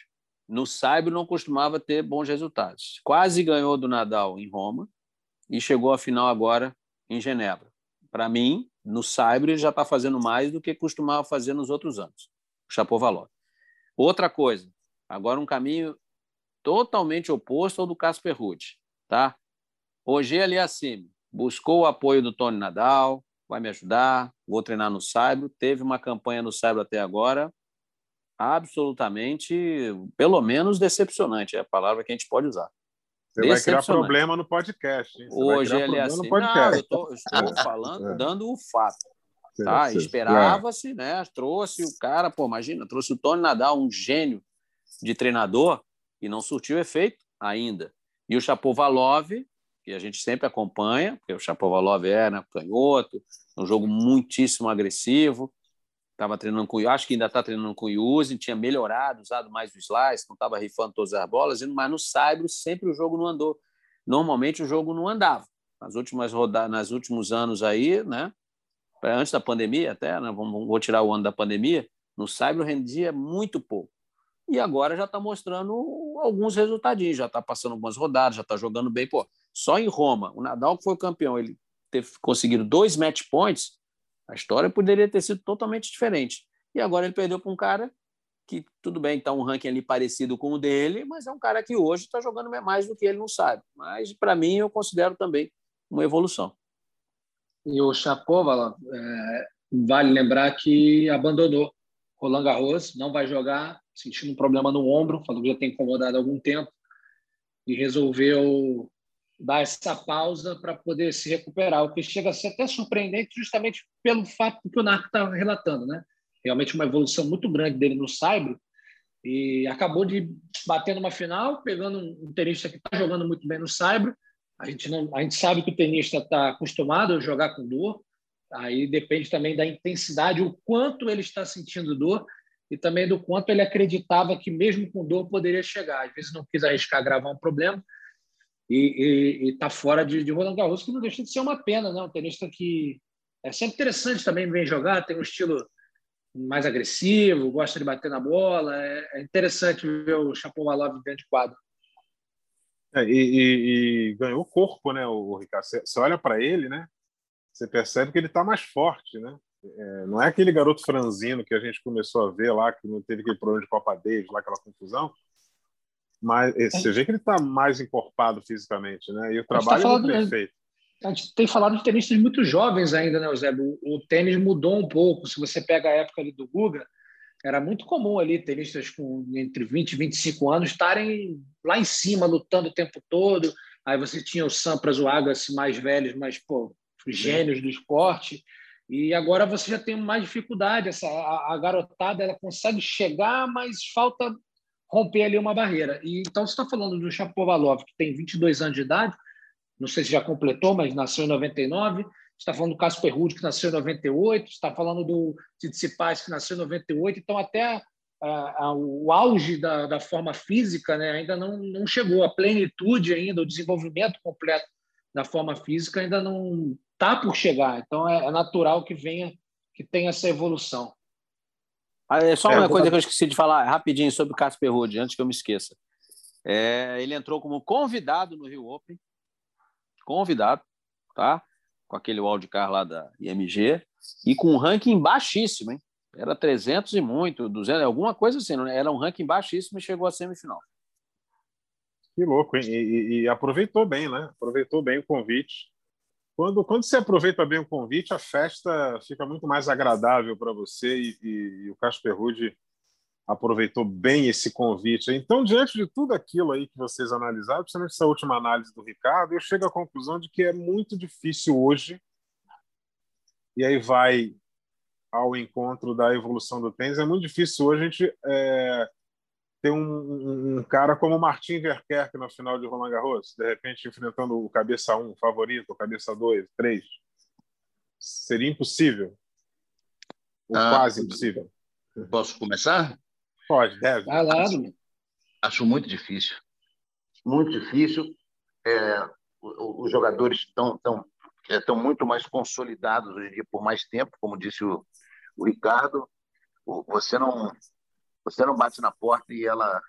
Speaker 3: No Saibro não costumava ter bons resultados. Quase ganhou do Nadal em Roma e chegou à final agora em Genebra. Para mim, no Saibro ele já está fazendo mais do que costumava fazer nos outros anos. Chapovalov. Outra coisa, Agora um caminho totalmente oposto ao do Casper Ruud, tá? Hoje ele é assim, buscou o apoio do Tony Nadal, vai me ajudar, vou treinar no Saibro, teve uma campanha no Saibro até agora absolutamente, pelo menos decepcionante, é a palavra que a gente pode usar.
Speaker 1: Você vai criar problema no podcast. Hein?
Speaker 3: Hoje ele é assim. Não, eu, tô, eu estou é. falando, é. dando o fato. Tá? Esperava-se, né? Trouxe o cara, pô, imagina, trouxe o Tony Nadal, um gênio de treinador, e não surtiu efeito ainda. E o Chapovalov, que a gente sempre acompanha, porque o Chapovalov é né, canhoto, é um jogo muitíssimo agressivo. Estava treinando com acho que ainda está treinando com o Yuzi, tinha melhorado, usado mais o slice, não estava rifando todas as bolas, mas no Saibro sempre o jogo não andou. Normalmente o jogo não andava. Nas últimas rodadas, nos últimos anos aí, né? Antes da pandemia, até, né, vamos, vou tirar o ano da pandemia, no Saibro rendia muito pouco e agora já está mostrando alguns resultadinhos, já está passando algumas rodadas, já está jogando bem. Pô, só em Roma, o Nadal, que foi o campeão, ele ter conseguido dois match points, a história poderia ter sido totalmente diferente. E agora ele perdeu para um cara que, tudo bem, está um ranking ali parecido com o dele, mas é um cara que hoje está jogando mais do que ele não sabe. Mas, para mim, eu considero também uma evolução.
Speaker 2: E o Chapovalov, é, vale lembrar que abandonou Roland Garros, não vai jogar sentindo um problema no ombro, falou que já tem incomodado há algum tempo, e resolveu dar essa pausa para poder se recuperar, o que chega a ser até surpreendente justamente pelo fato que o Narco está relatando, né? Realmente uma evolução muito grande dele no saibro e acabou de bater numa final, pegando um tenista que está jogando muito bem no saibro. A gente não, a gente sabe que o tenista está acostumado a jogar com dor. Aí depende também da intensidade, o quanto ele está sentindo dor e também do quanto ele acreditava que mesmo com dor poderia chegar. Às vezes não quis arriscar gravar um problema e está fora de, de Roland Garros, que não deixa de ser uma pena, né? Um tenista que é sempre interessante também vem jogar, tem um estilo mais agressivo, gosta de bater na bola. É, é interessante ver o Chapovalov dentro de quadro.
Speaker 1: É, e, e, e, ganhou corpo, né, o Ricardo? Você olha para ele, né? Você percebe que ele está mais forte, né? É, não é aquele garoto franzino que a gente começou a ver lá, que não teve aquele problema de Copa Davis, lá aquela confusão. Mas é. você vê que ele está mais encorpado fisicamente, né? E o tá trabalho tá é perfeito.
Speaker 2: A gente tem falado de tenistas muito jovens ainda, né, Zé? O, o, tênis mudou um pouco. Se você pega a época ali do Guga, era muito comum ali tenistas com entre 20 e 25 anos estarem lá em cima, lutando o tempo todo. Aí você tinha o Sampras, o Agassi mais velhos, mas, pô, gênios do esporte. E agora você já tem mais dificuldade. Essa, a, a, garotada ela consegue chegar, mas falta romper ali uma barreira. E então você está falando do Chapovalov, que tem 22 anos de idade, não sei se já completou, mas nasceu em 99. está falando do Casper Ruud, que nasceu em 98. está falando do Tsitsipas, que nasceu em 98. Então até a, a, o auge da, da forma física né, ainda não, não chegou, a plenitude ainda, o desenvolvimento completo da forma física ainda não está por chegar. Então é, é, natural que venha, que tenha essa evolução.
Speaker 3: Ah, é só uma é, coisa que eu esqueci de falar rapidinho sobre o Casper Ruud, antes que eu me esqueça. É, ele entrou como convidado no Rio Open, convidado, tá? Com aquele wildcard lá da IMG e com um ranking baixíssimo, hein? Era 300 e muito, 200, alguma coisa assim, né? era um ranking baixíssimo e chegou à semifinal.
Speaker 1: Que louco, hein? E, e, aproveitou bem, né? Aproveitou bem o convite. Quando, quando você aproveita bem o convite, a festa fica muito mais agradável para você e, e, e, o Casper Rude aproveitou bem esse convite. Então, diante de tudo aquilo aí que vocês analisaram, principalmente essa última análise do Ricardo, eu chego à conclusão de que é muito difícil hoje, e aí vai ao encontro da evolução do tênis, é muito difícil hoje a gente é, ter um, um, cara como Martin Verkerk na final de Roland Garros, de repente enfrentando o cabeça 1, favorito, o cabeça 2, 3. Seria impossível. Ou ah, quase impossível.
Speaker 4: Posso começar?
Speaker 1: Pode, deve.
Speaker 2: Vai lá,
Speaker 4: Acho muito difícil. Muito difícil. É, os jogadores estão, estão, estão muito mais consolidados hoje em dia por mais tempo, como disse o, o Ricardo. Você não você não bate na porta e ela,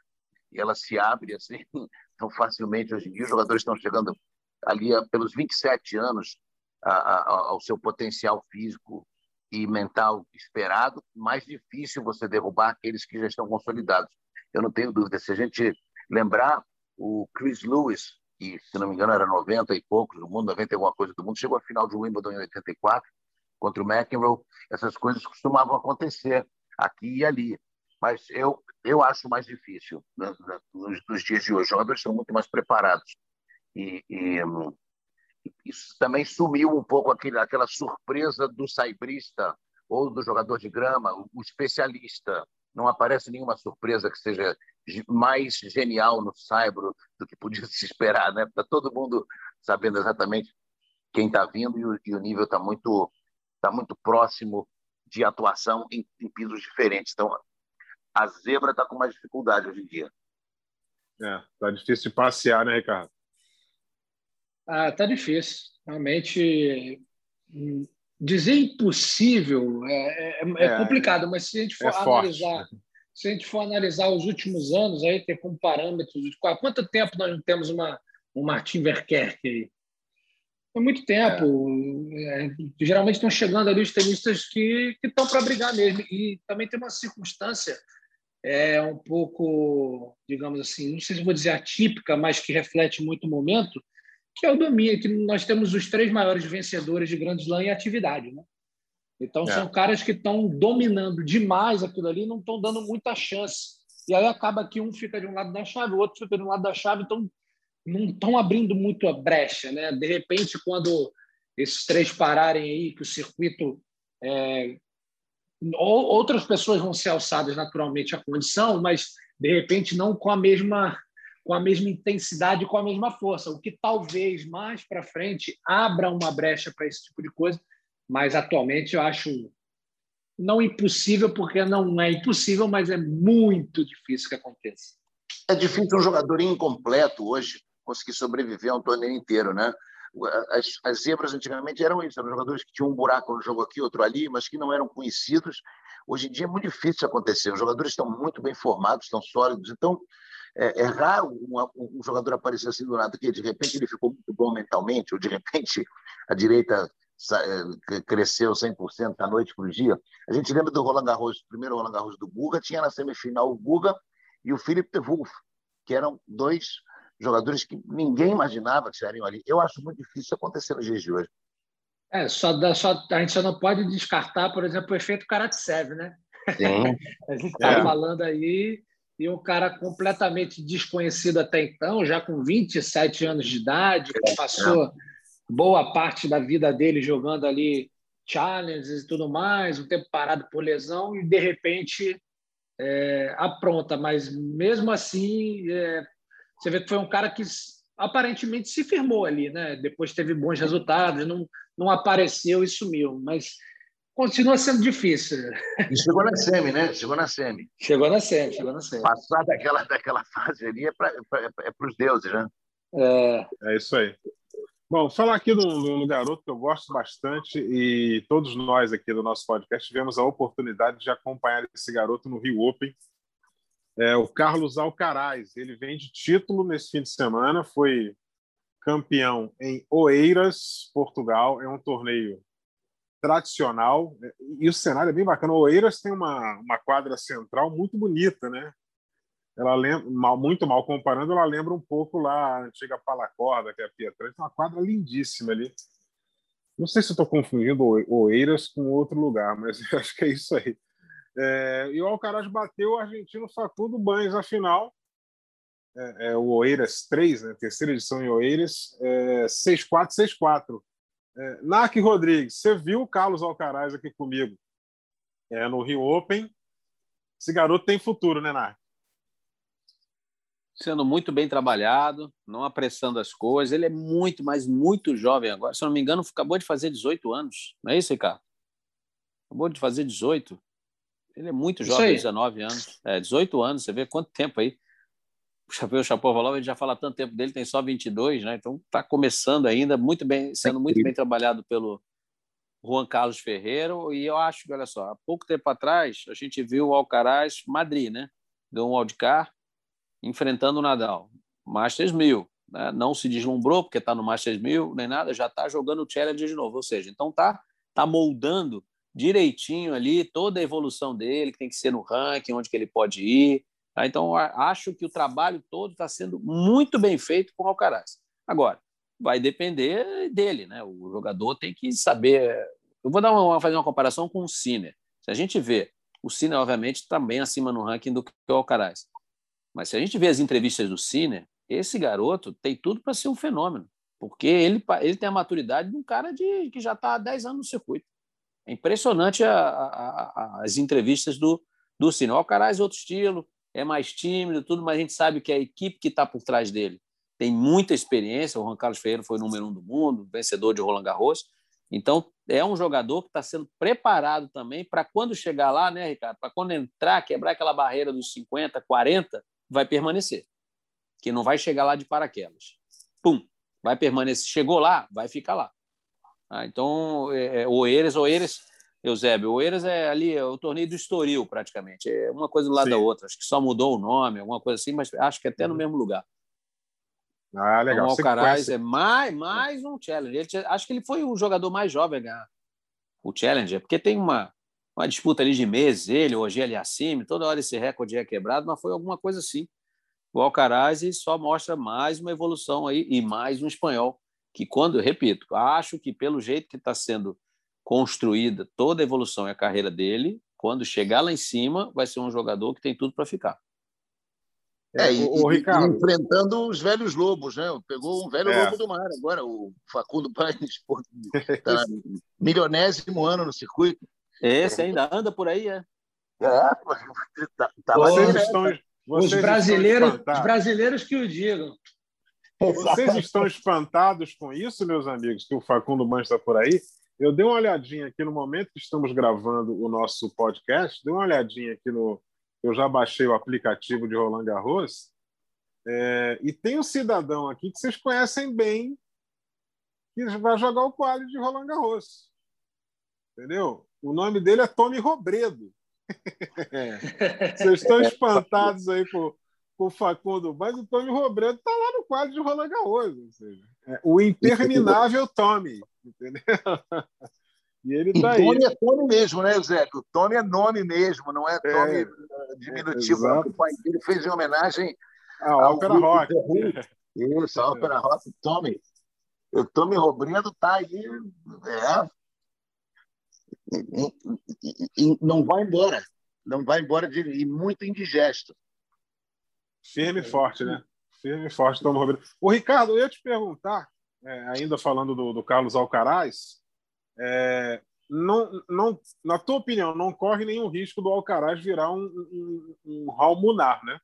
Speaker 4: e ela se abre assim tão facilmente. Hoje em dia, os jogadores estão chegando ali pelos 27 anos a, a, ao seu potencial físico e mental esperado. Mais difícil você derrubar aqueles que já estão consolidados. Eu não tenho dúvida. Se a gente lembrar, o Chris Lewis, que se não me engano era 90 e poucos do mundo, 90 e alguma coisa do mundo, chegou à final de Wimbledon em 84 contra o McEnroe. Essas coisas costumavam acontecer aqui e ali. Mas eu, eu acho mais difícil né, nos, nos, dias de hoje. Os jogadores estão muito mais preparados. E, e isso também sumiu um pouco aquele, aquela surpresa do saibrista ou do jogador de grama, o especialista. Não aparece nenhuma surpresa que seja mais genial no saibro do que podia se esperar, né? Está todo mundo sabendo exatamente quem está vindo e o, e o nível está muito tá muito próximo de atuação em, em pisos diferentes. Então, a zebra está com mais dificuldade hoje em dia.
Speaker 1: É, tá difícil de passear, né, Ricardo?
Speaker 2: Ah, tá difícil. Realmente, hum, dizer impossível é, é, é, é complicado, mas se a gente for é analisar, se a gente for analisar os últimos anos, aí ter como parâmetros, há quanto tempo nós não temos uma um Martin Verkerk aí? Há muito tempo. É. geralmente estão chegando ali os tenistas que, que estão para brigar mesmo. E também tem uma circunstância é um pouco, digamos assim, não sei se vou dizer atípica, mas que reflete muito o momento, que é o domínio, que nós temos os três maiores vencedores de Grand Slam em atividade, né? Então é. são caras que estão dominando demais aquilo ali, não estão dando muita chance. E aí acaba que um fica de um lado da chave, o outro fica de um lado da chave, então não estão abrindo muito a brecha, né? De repente, quando esses três pararem aí, que o circuito é, outras pessoas vão ser alçadas naturalmente à condição, mas de repente não com a mesma com a mesma intensidade, com a mesma força, o que talvez mais para frente abra uma brecha para esse tipo de coisa, mas atualmente eu acho não impossível, porque não é impossível, mas é muito difícil que aconteça.
Speaker 4: É difícil um jogador incompleto hoje conseguir sobreviver a um torneio inteiro, né? As, as zebras antigamente eram isso, eram jogadores que tinham um buraco no jogo aqui, outro ali, mas que não eram conhecidos. Hoje em dia é muito difícil acontecer. Os jogadores estão muito bem formados, estão sólidos. Então, é, é raro um, um, jogador aparecer assim do nada, que de repente ele ficou muito bom mentalmente, ou de repente a direita é, cresceu 100% da noite para o dia. A gente lembra do Roland Garros, o primeiro Roland Garros do Guga, tinha na semifinal o Guga e o Philippe de Wolf, que eram dois jogadores que ninguém imaginava que estariam ali. Eu acho muito difícil acontecer nos dias de hoje.
Speaker 2: É, só, dá, só a gente só não pode descartar, por exemplo, o efeito Karatsev, né?
Speaker 4: Sim.
Speaker 2: a gente está é. falando aí e um cara completamente desconhecido até então, já com 27 anos de idade, que é. passou boa parte da vida dele jogando ali challenges e tudo mais, um tempo parado por lesão e de repente é, apronta, mas mesmo assim é, você vê que foi um cara que aparentemente se firmou ali, né? Depois teve bons resultados, não, não apareceu e sumiu, mas continua sendo difícil.
Speaker 4: E chegou na semi, né? Chegou na semi.
Speaker 2: Chegou na semi, chegou na semi.
Speaker 4: Passar daquela, daquela fase ali é para é os deuses, né?
Speaker 2: É.
Speaker 1: é isso aí. Bom, falar aqui de um, garoto que eu gosto bastante e todos nós aqui do nosso podcast tivemos a oportunidade de acompanhar esse garoto no Rio Open é o Carlos Alcaraz. Ele vem de título nesse fim de semana, foi campeão em Oeiras, Portugal. É um torneio tradicional e o cenário é bem bacana. Oeiras tem uma, uma quadra central muito bonita, né? Ela lembra, mal, muito mal comparando, ela lembra um pouco lá a antiga Palacorda, que é a Pietra. Tem uma quadra lindíssima ali. Não sei se estou confundindo Oeiras com outro lugar, mas acho que é isso aí. É, e o Alcaraz bateu o argentino Facundo Banes na final. É, é, o Oeiras 3, né, terceira edição em Oeiras, é, 6-4, 6-4. É, Narc Rodrigues, você viu o Carlos Alcaraz aqui comigo é, no Rio Open. Esse garoto tem futuro, né, Narc?
Speaker 3: Sendo muito bem trabalhado, não apressando as coisas. Ele é muito, mas muito jovem agora. Se eu não me engano, acabou de fazer 18 anos. Não é isso, Ricardo? Acabou de fazer 18. Ele é muito jovem, 19 anos. É, 18 anos, você vê quanto tempo aí. O Chapéu Chapovalov, a gente já fala tanto tempo dele, tem só 22, né? Então está começando ainda, muito bem, sendo muito bem trabalhado pelo Juan Carlos Ferreira. E eu acho que, olha só, há pouco tempo atrás, a gente viu o Alcaraz Madrid, né? Deu um wildcard enfrentando o Nadal. Masters 1000. Né? Não se deslumbrou porque está no Masters 1000 nem nada, já está jogando o Challenge de novo. Ou seja, então está tá moldando direitinho ali toda a evolução dele, que tem que ser no ranking, onde que ele pode ir. Tá? Então, acho que o trabalho todo está sendo muito bem feito com o Alcaraz. Agora, vai depender dele, né? O jogador tem que saber. Eu vou dar uma, fazer uma comparação com o Sinner. Se a gente vê, o Sinner, obviamente, também tá acima no ranking do que o Alcaraz. Mas se a gente vê as entrevistas do Sinner, esse garoto tem tudo para ser um fenômeno, porque ele, ele tem a maturidade de um cara de, que já está há 10 anos no circuito. É impressionante a, a, a, as entrevistas do, do Cine. O Alcaraz é outro estilo, é mais tímido, tudo, mas a gente sabe que a equipe que está por trás dele tem muita experiência. O Juan Carlos Ferreira foi número um do mundo, vencedor de Roland Garros. Então, é um jogador que está sendo preparado também para quando chegar lá, né, Ricardo? Para quando entrar, quebrar aquela barreira dos 50, 40, vai permanecer. Que não vai chegar lá de paraquedas. Pum, vai permanecer. Chegou lá, vai ficar lá. Ah, então, é, é, Oeiras, Oeiras, Eusébio, Oeiras é ali é o torneio do Estoril, praticamente. É uma coisa do lado Sim. da outra. Acho que só mudou o nome, alguma coisa assim, mas acho que até no uhum. mesmo lugar.
Speaker 1: Ah, legal.
Speaker 3: Então, o Alcaraz é mais, mais um Challenger. Ele, acho que ele foi o jogador mais jovem a ganhar o Challenger, porque tem uma, uma disputa ali de meses, ele, hoje ele acima, toda hora esse recorde é quebrado, mas foi alguma coisa assim. O Alcaraz só mostra mais uma evolução aí e mais um espanhol que quando, eu repito, acho que pelo jeito que está sendo construída toda a evolução e a carreira dele, quando chegar lá em cima, vai ser um jogador que tem tudo para ficar.
Speaker 4: É, e, o, o Ricardo... enfrentando os velhos lobos, né? Pegou um velho é. lobo do mar agora, o Facundo Paes, está milionésimo ano no circuito.
Speaker 3: Esse ainda anda por aí, é?
Speaker 4: É,
Speaker 2: tá, tá vocês lá, estão, né? vocês os brasileiros, os brasileiros que o digam.
Speaker 1: Vocês estão espantados com isso, meus amigos, que o Facundo Mães está por aí? Eu dei uma olhadinha aqui no momento que estamos gravando o nosso podcast, dei uma olhadinha aqui no. Eu já baixei o aplicativo de Roland Garros, é, e tem um cidadão aqui que vocês conhecem bem, que vai jogar o quadro de Roland Garros. Entendeu? O nome dele é Tommy Robredo. Vocês estão espantados aí por, com o Facundo, mas o Tommy Robredo está lá no quadro de Roland Garros, ou seja, é o interminável Tommy, entendeu?
Speaker 4: E ele está aí. É Tommy mesmo, né, Zé? O Tommy é nome mesmo, não é Tommy é, diminutivo. É, o pai dele fez em homenagem
Speaker 1: à ópera rock.
Speaker 4: Isso, a ópera rock, Tommy. O Tommy Robredo está aí, é, e, e, não vai embora. Não vai embora de, e muito indigesto.
Speaker 1: Firme e forte, né? Firme e forte, Tom Roberto. O Ricardo, eu ia te perguntar, é, ainda falando do, do Carlos Alcaraz, é, não, não, na tua opinião, não corre nenhum risco do Alcaraz virar um, um, um Raul Munar, né?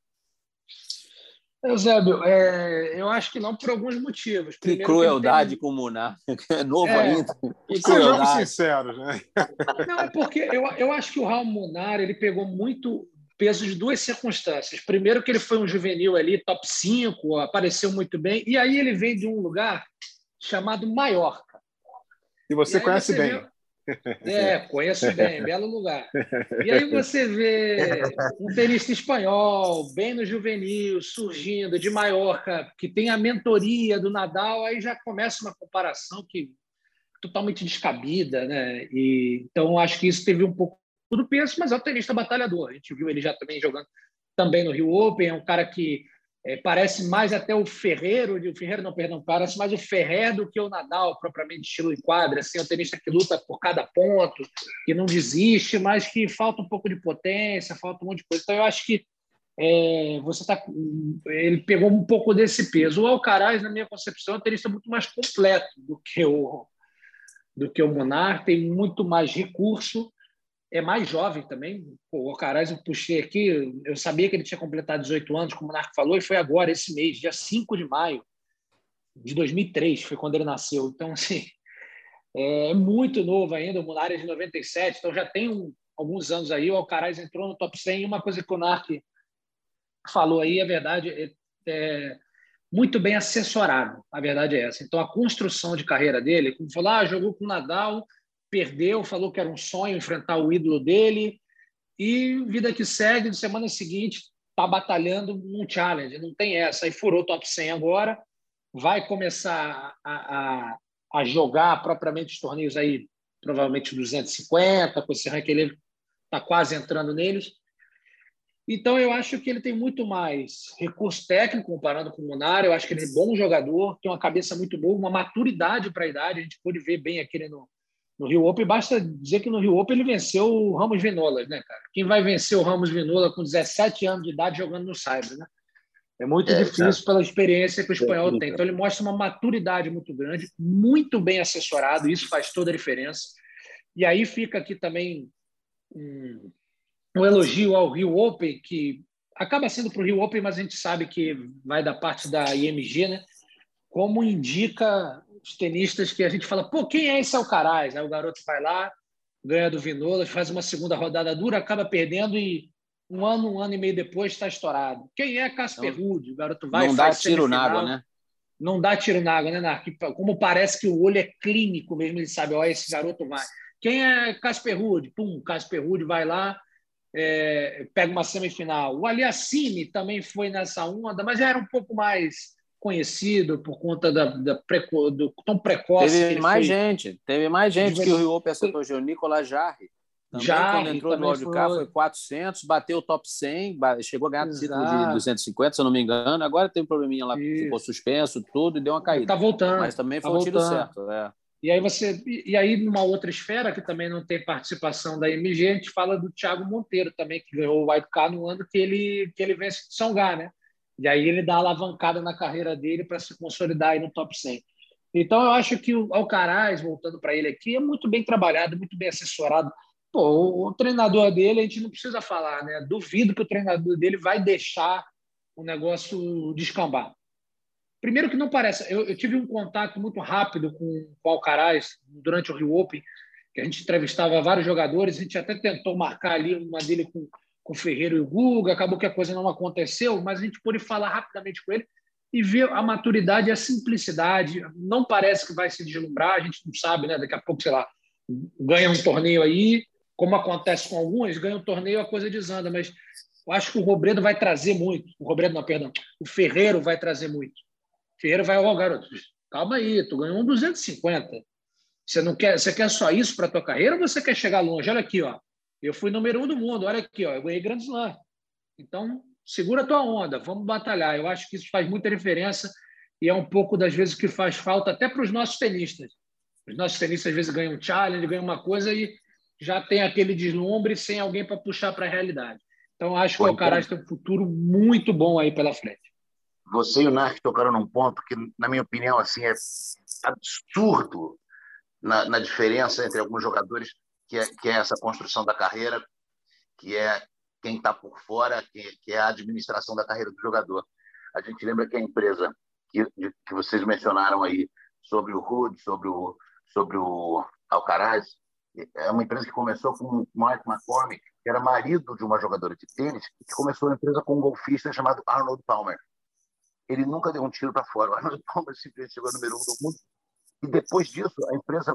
Speaker 2: Eusébio, é, eu acho que não por alguns motivos.
Speaker 3: Primeiro, que crueldade tem... com o Munar, é novo é, ainda.
Speaker 1: Que Sejamos sinceros, né?
Speaker 2: Não, porque eu, eu acho que o Raul Munar ele pegou muito peso de duas circunstâncias. Primeiro, que ele foi um juvenil ali, top 5, apareceu muito bem, e aí ele vem de um lugar chamado Maiorca.
Speaker 1: E você e conhece você bem. Vê...
Speaker 2: É, conheço bem, belo lugar. E aí você vê um tenista espanhol, bem no juvenil, surgindo de Maiorca, que tem a mentoria do Nadal, aí já começa uma comparação que totalmente descabida, né? E, então acho que isso teve um pouco do peso, mas é um tenista batalhador. A gente viu ele já também jogando também no Rio Open, é um cara que é, parece mais até o Ferreiro, o Ferreiro não, perdão, parece mais o Ferrer do que o Nadal, propriamente estilo em quadra, assim, é um tenista que luta por cada ponto, que não desiste, mas que falta um pouco de potência, falta um monte de coisa. Então eu acho que é, você tá, ele pegou um pouco desse peso. O Alcaraz, na minha concepção, é um tenista muito mais completo do que o do que o Monar, tem muito mais recurso é mais jovem também. Pô, o Alcaraz eu puxei aqui, eu sabia que ele tinha completado 18 anos, como o Narco falou, e foi agora, esse mês, dia 5 de maio de 2003, foi quando ele nasceu. Então, assim, é muito novo ainda, o Munar é de 97, então já tem um, alguns anos aí, o Alcaraz entrou no top 100, e uma coisa que o Narco falou aí, é verdade, é, é muito bem assessorado, a verdade é essa. Então, a construção de carreira dele, como falou, ah, jogou com o Nadal, perdeu, falou que era um sonho enfrentar o ídolo dele e vida que segue, de semana seguinte está batalhando num challenge, não tem essa. Aí furou top 100 agora, vai começar a, a, a jogar propriamente os torneios aí, provavelmente 250, com esse ranking ele está quase entrando neles. Então, eu acho que ele tem muito mais recurso técnico comparado com o Munar. Eu acho que ele é bom jogador, tem uma cabeça muito boa, uma maturidade para a idade. A gente pôde ver bem aquele no, no Rio Open, basta dizer que no Rio Open ele venceu o Ramos Vinolas, né, cara? Quem vai vencer o Ramos Vinola com 17 anos de idade jogando no Cyber, né? É muito é, difícil pela experiência que o espanhol tem. Então, ele mostra uma maturidade muito grande, muito bem assessorado, isso faz toda a diferença. E aí fica aqui também um, um elogio ao Rio Open, que acaba sendo para o Rio Open, mas a gente sabe que vai da parte da IMG, né? Como indica os tenistas que a gente fala, pô, quem é esse Alcaraz? Aí o garoto vai lá, ganha do Vinolas, faz uma segunda rodada dura, acaba perdendo e um ano, um ano e meio depois está estourado. Quem é Casper Ruud? O garoto vai
Speaker 3: Não dá tiro na água, né?
Speaker 2: Não dá tiro na água, né, Narc? Como parece que o olho é clínico mesmo, ele sabe, ó, esse garoto vai. Quem é Casper Ruud? Pum, Casper Ruud vai lá, é, pega uma semifinal. O Aliassime também foi nessa onda, mas era um pouco mais conhecido por conta da, da preco, do tão precoce.
Speaker 3: Teve mais foi. gente, teve mais gente que o Rio Open acertou, o Nicolas Jarre. Também, Já, quando entrou no wildcard foi... foi 400, bateu o top 100, chegou a ganhar o título de 250, se eu não me engano. Agora tem um probleminha lá, Isso. ficou suspenso, tudo, e deu uma caída.
Speaker 2: Está voltando.
Speaker 3: Mas também
Speaker 2: tá
Speaker 3: foi tá um tiro certo. É.
Speaker 2: E aí você e aí numa outra esfera que também não tem participação da MG, a gente fala do Thiago Monteiro também que ganhou o White Card no ano que ele que ele vence de São Gá, né? E aí ele dá alavancada na carreira dele para se consolidar aí no top 100. Então eu acho que o Alcaraz, voltando para ele aqui, é muito bem trabalhado, muito bem assessorado. Pô, o, o, treinador dele a gente não precisa falar, né? Duvido que o treinador dele vai deixar o negócio descambar. Primeiro que não parece. Eu, eu, tive um contato muito rápido com, com o Alcaraz durante o Rio Open, que a gente entrevistava vários jogadores, a gente até tentou marcar ali uma dele com, com o Ferreiro e o Guga, acabou que a coisa não aconteceu, mas a gente pôde falar rapidamente com ele e ver a maturidade e a simplicidade. Não parece que vai se deslumbrar, a gente não sabe, né? Daqui a pouco, sei lá, ganha um torneio aí, como acontece com alguns, ganha um torneio, a coisa desanda, mas eu acho que o Robredo vai trazer muito. O Robredo, não, perdão, o Ferreiro vai trazer muito. Ferreira vai, ó, oh, garoto, calma aí, tu ganhou um 250. Você não quer, você quer só isso para tua carreira ou você quer chegar longe? Olha aqui, ó. Eu fui número um do mundo, olha aqui, ó, eu ganhei Grand Slam. Então, segura a tua onda, vamos batalhar. Eu acho que isso faz muita diferença e é um pouco das vezes que faz falta até para os nossos tenistas. Os nossos tenistas às vezes ganham um challenge, ganham uma coisa e já tem aquele deslumbre sem alguém para puxar para a realidade. Então, acho que o Alcaraz tem um futuro muito bom aí pela frente
Speaker 4: você e o Narc tocaram num ponto que, na minha opinião, assim é absurdo na, na diferença entre alguns jogadores, que é, que é, essa construção da carreira, que é quem está por fora, que, que, é a administração da carreira do jogador. A gente lembra que a empresa que, que vocês mencionaram aí sobre o Hood, sobre o, sobre o Alcaraz, é uma empresa que começou com o Mike McCormick, que era marido de uma jogadora de tênis, que começou a empresa com um golfista chamado Arnold Palmer ele nunca deu um tiro para fora. O Arnold Palmer simplesmente chegou número um do mundo. E depois disso, a empresa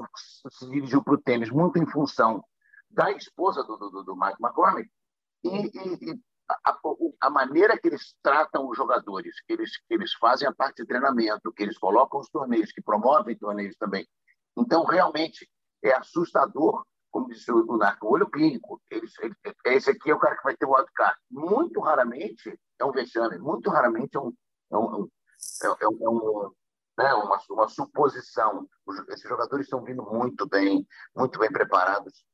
Speaker 4: se dirigiu para o tênis muito em função da esposa do, do, do Mike McCormick e, e, e a, a, maneira que eles tratam os jogadores, que eles, que eles fazem a parte de treinamento, que eles colocam os torneios, que promovem torneios também. Então, realmente, é assustador, como disse o Narco, o olho clínico. Eles, ele, esse aqui é o cara que vai ter o wildcard. Muito raramente é um vexame, muito raramente é um, é, um, é, é, é um, né, uma, uma suposição. Esses jogadores estão vindo muito bem, muito bem preparados,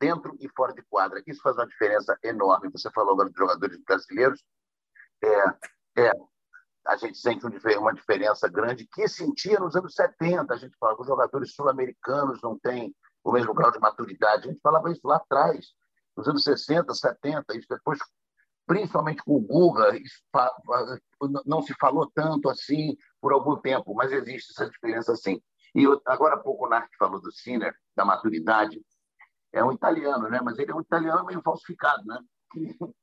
Speaker 4: dentro e fora de quadra. Isso faz uma diferença enorme. Você falou agora dos jogadores brasileiros. É, é, a gente sente uma diferença grande que sentia nos anos 70. A gente falava que os jogadores sul-americanos não têm o mesmo grau de maturidade. A gente falava isso lá atrás, nos anos 60, 70. Isso depois principalmente com o Guga, não se falou tanto assim por algum tempo, mas existe essa diferença sim. E agora há pouco o Narc falou do Sinner, da maturidade. É um italiano, né? mas ele é um italiano meio falsificado. Né?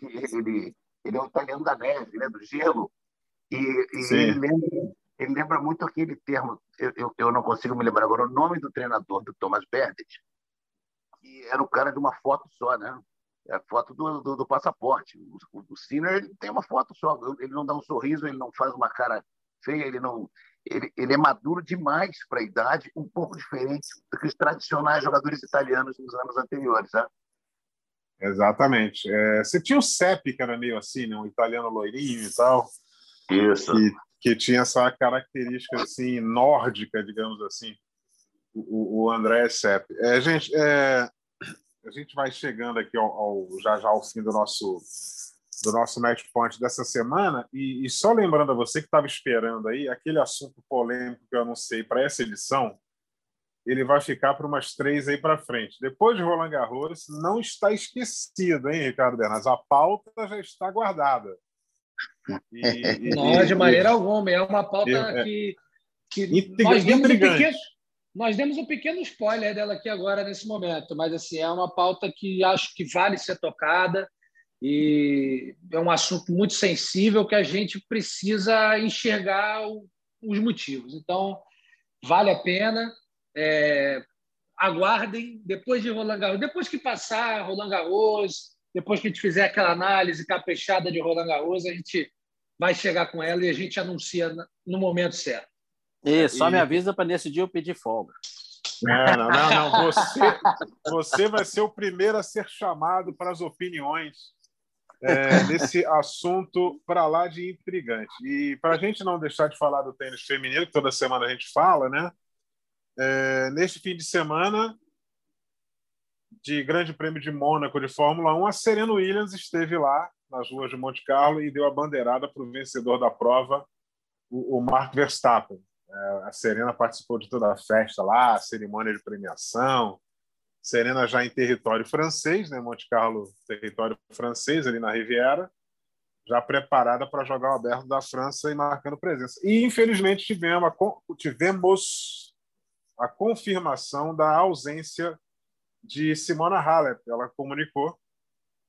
Speaker 4: Ele, ele é um italiano da neve, né? do gelo. E, e ele, lembra, ele lembra muito aquele termo, eu, eu, eu, não consigo me lembrar agora o nome do treinador do Thomas Bertet, que era o cara de uma foto só, né? É a foto do, do, do passaporte. O, o, Sinner tem uma foto só, ele não dá um sorriso, ele não faz uma cara feia, ele não. Ele, ele é maduro demais para a idade, um pouco diferente do que os tradicionais jogadores italianos nos anos anteriores. Né?
Speaker 1: Exatamente. É, você tinha o Seppi, que era meio assim, né? um italiano loirinho e tal.
Speaker 4: Isso.
Speaker 1: Que, que tinha essa característica assim, nórdica, digamos assim. O, o André Seppi. É, gente, é, a gente vai chegando aqui ao, ao, já já ao fim do nosso do nosso match point dessa semana. E, e só lembrando a você que estava esperando aí, aquele assunto polêmico que eu anunciei para essa edição, ele vai ficar para umas três aí para frente. Depois de Roland Garros, não está esquecido, hein, Ricardo Bernardes? A pauta já está guardada.
Speaker 2: E, e, não, de maneira alguma. É uma pauta é, que, que nós, demos um pequeno, nós demos um pequeno spoiler dela aqui agora, nesse momento. Mas assim, é uma pauta que acho que vale ser tocada e é um assunto muito sensível que a gente precisa enxergar os motivos. Então, vale a pena. É, aguardem depois de Roland Garros, depois que passar Roland Garros, depois que a gente fizer aquela análise caprichada de Roland Garros, a gente vai chegar com ela e a gente anuncia no momento certo.
Speaker 3: E só e... me avisa para nesse dia eu pedir folga.
Speaker 1: Não, não, não, não. Você, você vai ser o primeiro a ser chamado para as opiniões é, nesse assunto para lá de intrigante. E para a gente não deixar de falar do tênis feminino, que toda semana a gente fala, né? É, neste fim de semana de Grande Prêmio de Mônaco de Fórmula 1, a Serena Williams esteve lá nas ruas de Monte Carlo e deu a bandeirada para o vencedor da prova, o, o Mark Verstappen. A Serena participou de toda a festa lá, a cerimônia de premiação, Serena já em território francês, né? Monte Carlo, território francês, ali na Riviera, já preparada para jogar o aberto da França e marcando presença. E, infelizmente, tivemos a, tivemos a confirmação da ausência de Simona Halep. Ela comunicou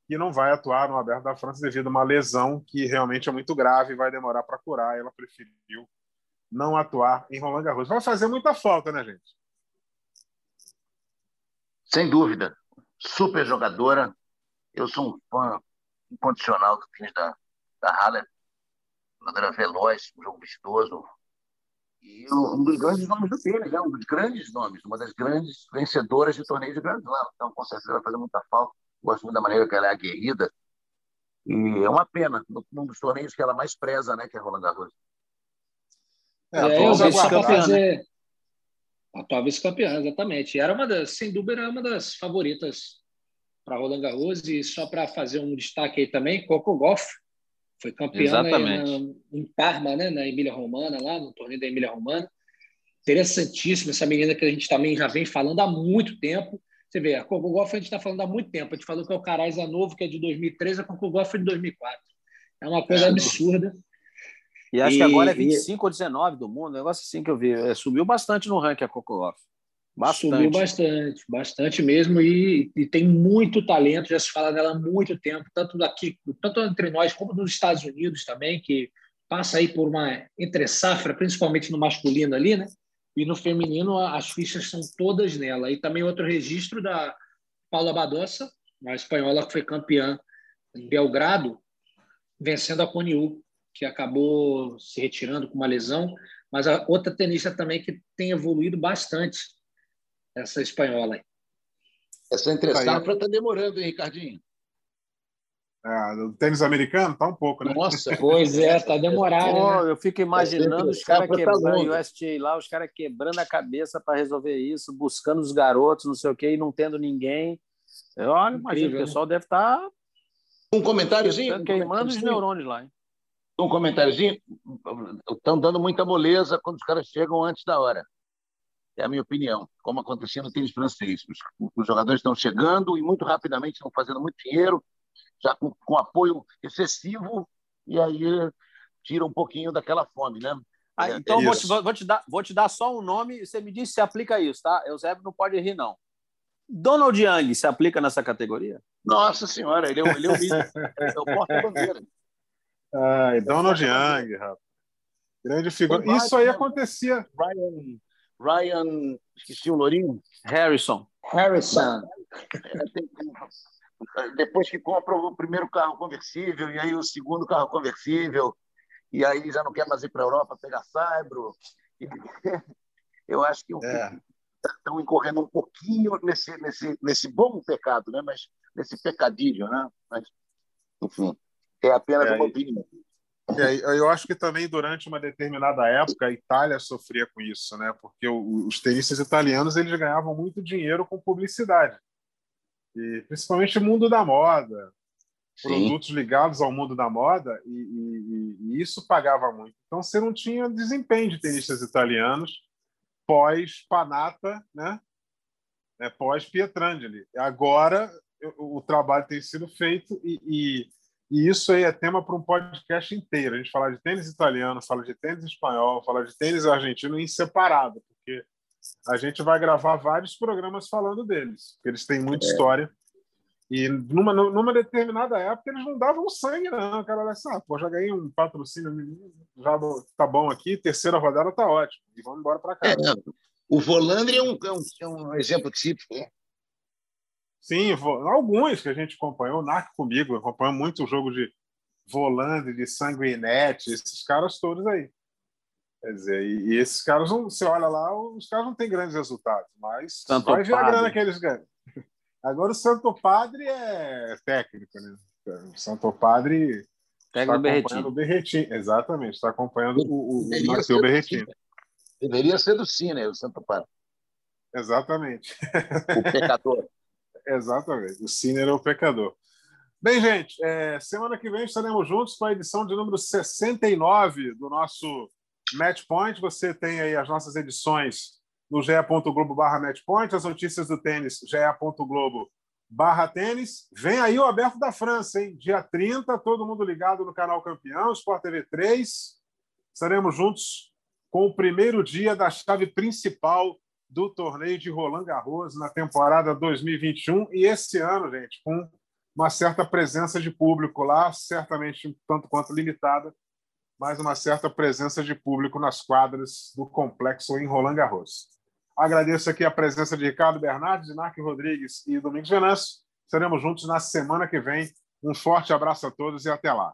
Speaker 1: que não vai atuar no Aberto da França devido a uma lesão que realmente é muito grave e vai demorar para curar. Ela preferiu não atuar em Roland Garros. Vai fazer muita falta, né, gente?
Speaker 4: Sem dúvida. Super jogadora. Eu sou um fã incondicional do tênis da, da Halle. Jogadora veloz, um jogo vistoso. E um dos grandes nomes do tênis, né? um dos grandes nomes, uma das grandes vencedoras de torneios de Grand Slam. Então, com certeza, vai fazer muita falta. Gosto muito da maneira que ela é aguerrida. E é uma pena, num dos torneios que ela mais preza, né? que é Roland Garros.
Speaker 2: É, é fazer, Atual vice-campeã, exatamente. Era uma das, sem dúvida, era uma das favoritas para Roland Garros. E só para fazer um destaque aí também, Coco Golf foi campeã na, em Parma, né, na Emília Romana, lá no torneio da Emília Romana. Interessantíssima essa menina que a gente também já vem falando há muito tempo. Você vê, a Coco Golf a gente está falando há muito tempo. A gente falou que é o Carais é novo, que é de 2013, a Coco Golf é de 2004. É uma coisa é, absurda.
Speaker 3: E acho e, que agora é 25 e... ou 19 do mundo, um negócio assim que eu vi. É, subiu bastante no ranking a Coco.
Speaker 2: Bastante. Subiu bastante, bastante mesmo, e, e, tem muito talento, já se fala dela há muito tempo, tanto aqui, tanto entre nós como nos Estados Unidos também, que passa aí por uma entre safra, principalmente no masculino ali, né? E no feminino as fichas são todas nela. E também outro registro da Paula Badossa, uma espanhola que foi campeã em Belgrado, vencendo a Coniu que acabou se retirando com uma lesão, mas a outra tenista também que tem evoluído bastante, essa espanhola.
Speaker 4: Essa entre safra está demorando, hein, Ricardinho?
Speaker 1: É, o tênis americano está um pouco, né?
Speaker 2: Nossa, pois é, está demorado.
Speaker 3: né? Eu fico imaginando os caras tá quebrando tá o USTA lá, os caras quebrando a cabeça para resolver isso, buscando os garotos, não sei o quê, e não tendo ninguém. Eu olha, imagino, o né? pessoal né? deve estar. Tá...
Speaker 4: Um comentáriozinho?
Speaker 3: Queimando os neurônios lá. Hein?
Speaker 4: Um comentáriozinho. Estão dando muita moleza quando os caras chegam antes da hora. É a minha opinião, como acontecia no tênis francês. Os, os jogadores estão chegando e muito rapidamente estão fazendo muito dinheiro, já com, com apoio excessivo, e aí tira um pouquinho daquela fome, né?
Speaker 3: Ah, é, então é vou, te, vou, te dar, vou te dar só um nome e você me diz se aplica isso, tá? Eusébio não pode rir, não. Donald Young se aplica nessa categoria?
Speaker 4: Nossa senhora, ele é, ele é o líder. é o porta-bandeira.
Speaker 1: Ai, Donald Young, rapaz. Grande figura. Isso aí acontecia.
Speaker 4: Ryan, Ryan, esqueci o Lourinho.
Speaker 3: Harrison.
Speaker 2: Harrison.
Speaker 4: Depois que compra o primeiro carro conversível, e aí o segundo carro conversível, e aí já não quer mais ir para a Europa pegar Saibro. Eu acho que é. estão incorrendo um pouquinho nesse, nesse, nesse bom pecado, né? Mas nesse pecadilho, né? Mas, enfim. É apenas é, uma opinião.
Speaker 1: É, eu acho que também durante uma determinada época a Itália sofria com isso, né? Porque os tenistas italianos eles ganhavam muito dinheiro com publicidade, e principalmente o mundo da moda. produtos ligados ao mundo da moda e, e, e, isso pagava muito. Então você não tinha desempenho de tenistas italianos pós Panata, né? É, pós Pietrangeli. Agora o, o, trabalho tem sido feito e, e, e isso aí é tema para um podcast inteiro. A gente fala de tênis italiano, fala de tênis espanhol, fala de tênis argentino em separado, porque a gente vai gravar vários programas falando deles, porque eles têm muita é. história e numa, numa determinada época eles não davam sangue, não. O cara olha assim, ah, pô, já ganhei um patrocínio, já tá bom aqui, terceira rodada tá ótimo. E vamos embora para cá. É,
Speaker 4: o Volandre é um, é um, é um exemplo típico, né?
Speaker 1: Sim, alguns que a gente acompanhou, o Narc comigo, acompanhou muito o jogo de Volandre, de Sanguinete, esses caras todos aí. Quer dizer, e, esses caras, não, você olha lá, os caras não têm grandes resultados, mas
Speaker 3: Santo
Speaker 1: vai ver a grana que eles ganham. Agora o Santo Padre é técnico, né? O Santo Padre
Speaker 3: Pega está acompanhando
Speaker 1: o Berretim. Exatamente, está acompanhando o, o, o Marcelo Berretim.
Speaker 4: Deveria ser do Cine, o Santo Padre.
Speaker 1: Exatamente.
Speaker 4: O pecador.
Speaker 1: Exatamente, o Cine era o pecador. Bem, gente, é, semana que vem estaremos juntos com a edição de número 69 do nosso Match Point. Você tem aí as nossas edições no ge.globo barra matchpoint, as notícias do tênis, ge.globo barra tênis. Vem aí o Aberto da França, hein? Dia 30, todo mundo ligado no canal Campeão, Sport TV 3. Estaremos juntos com o primeiro dia da chave principal do torneio de Roland Garros na temporada 2021 e esse ano, gente, com uma certa presença de público lá, certamente tanto quanto limitada, mas uma certa presença de público nas quadras do complexo em Roland Garros. Agradeço aqui a presença de Ricardo Bernardes, Narc Rodrigues e Domingos Venâncio. Seremos juntos na semana que vem. Um forte abraço a todos e até lá.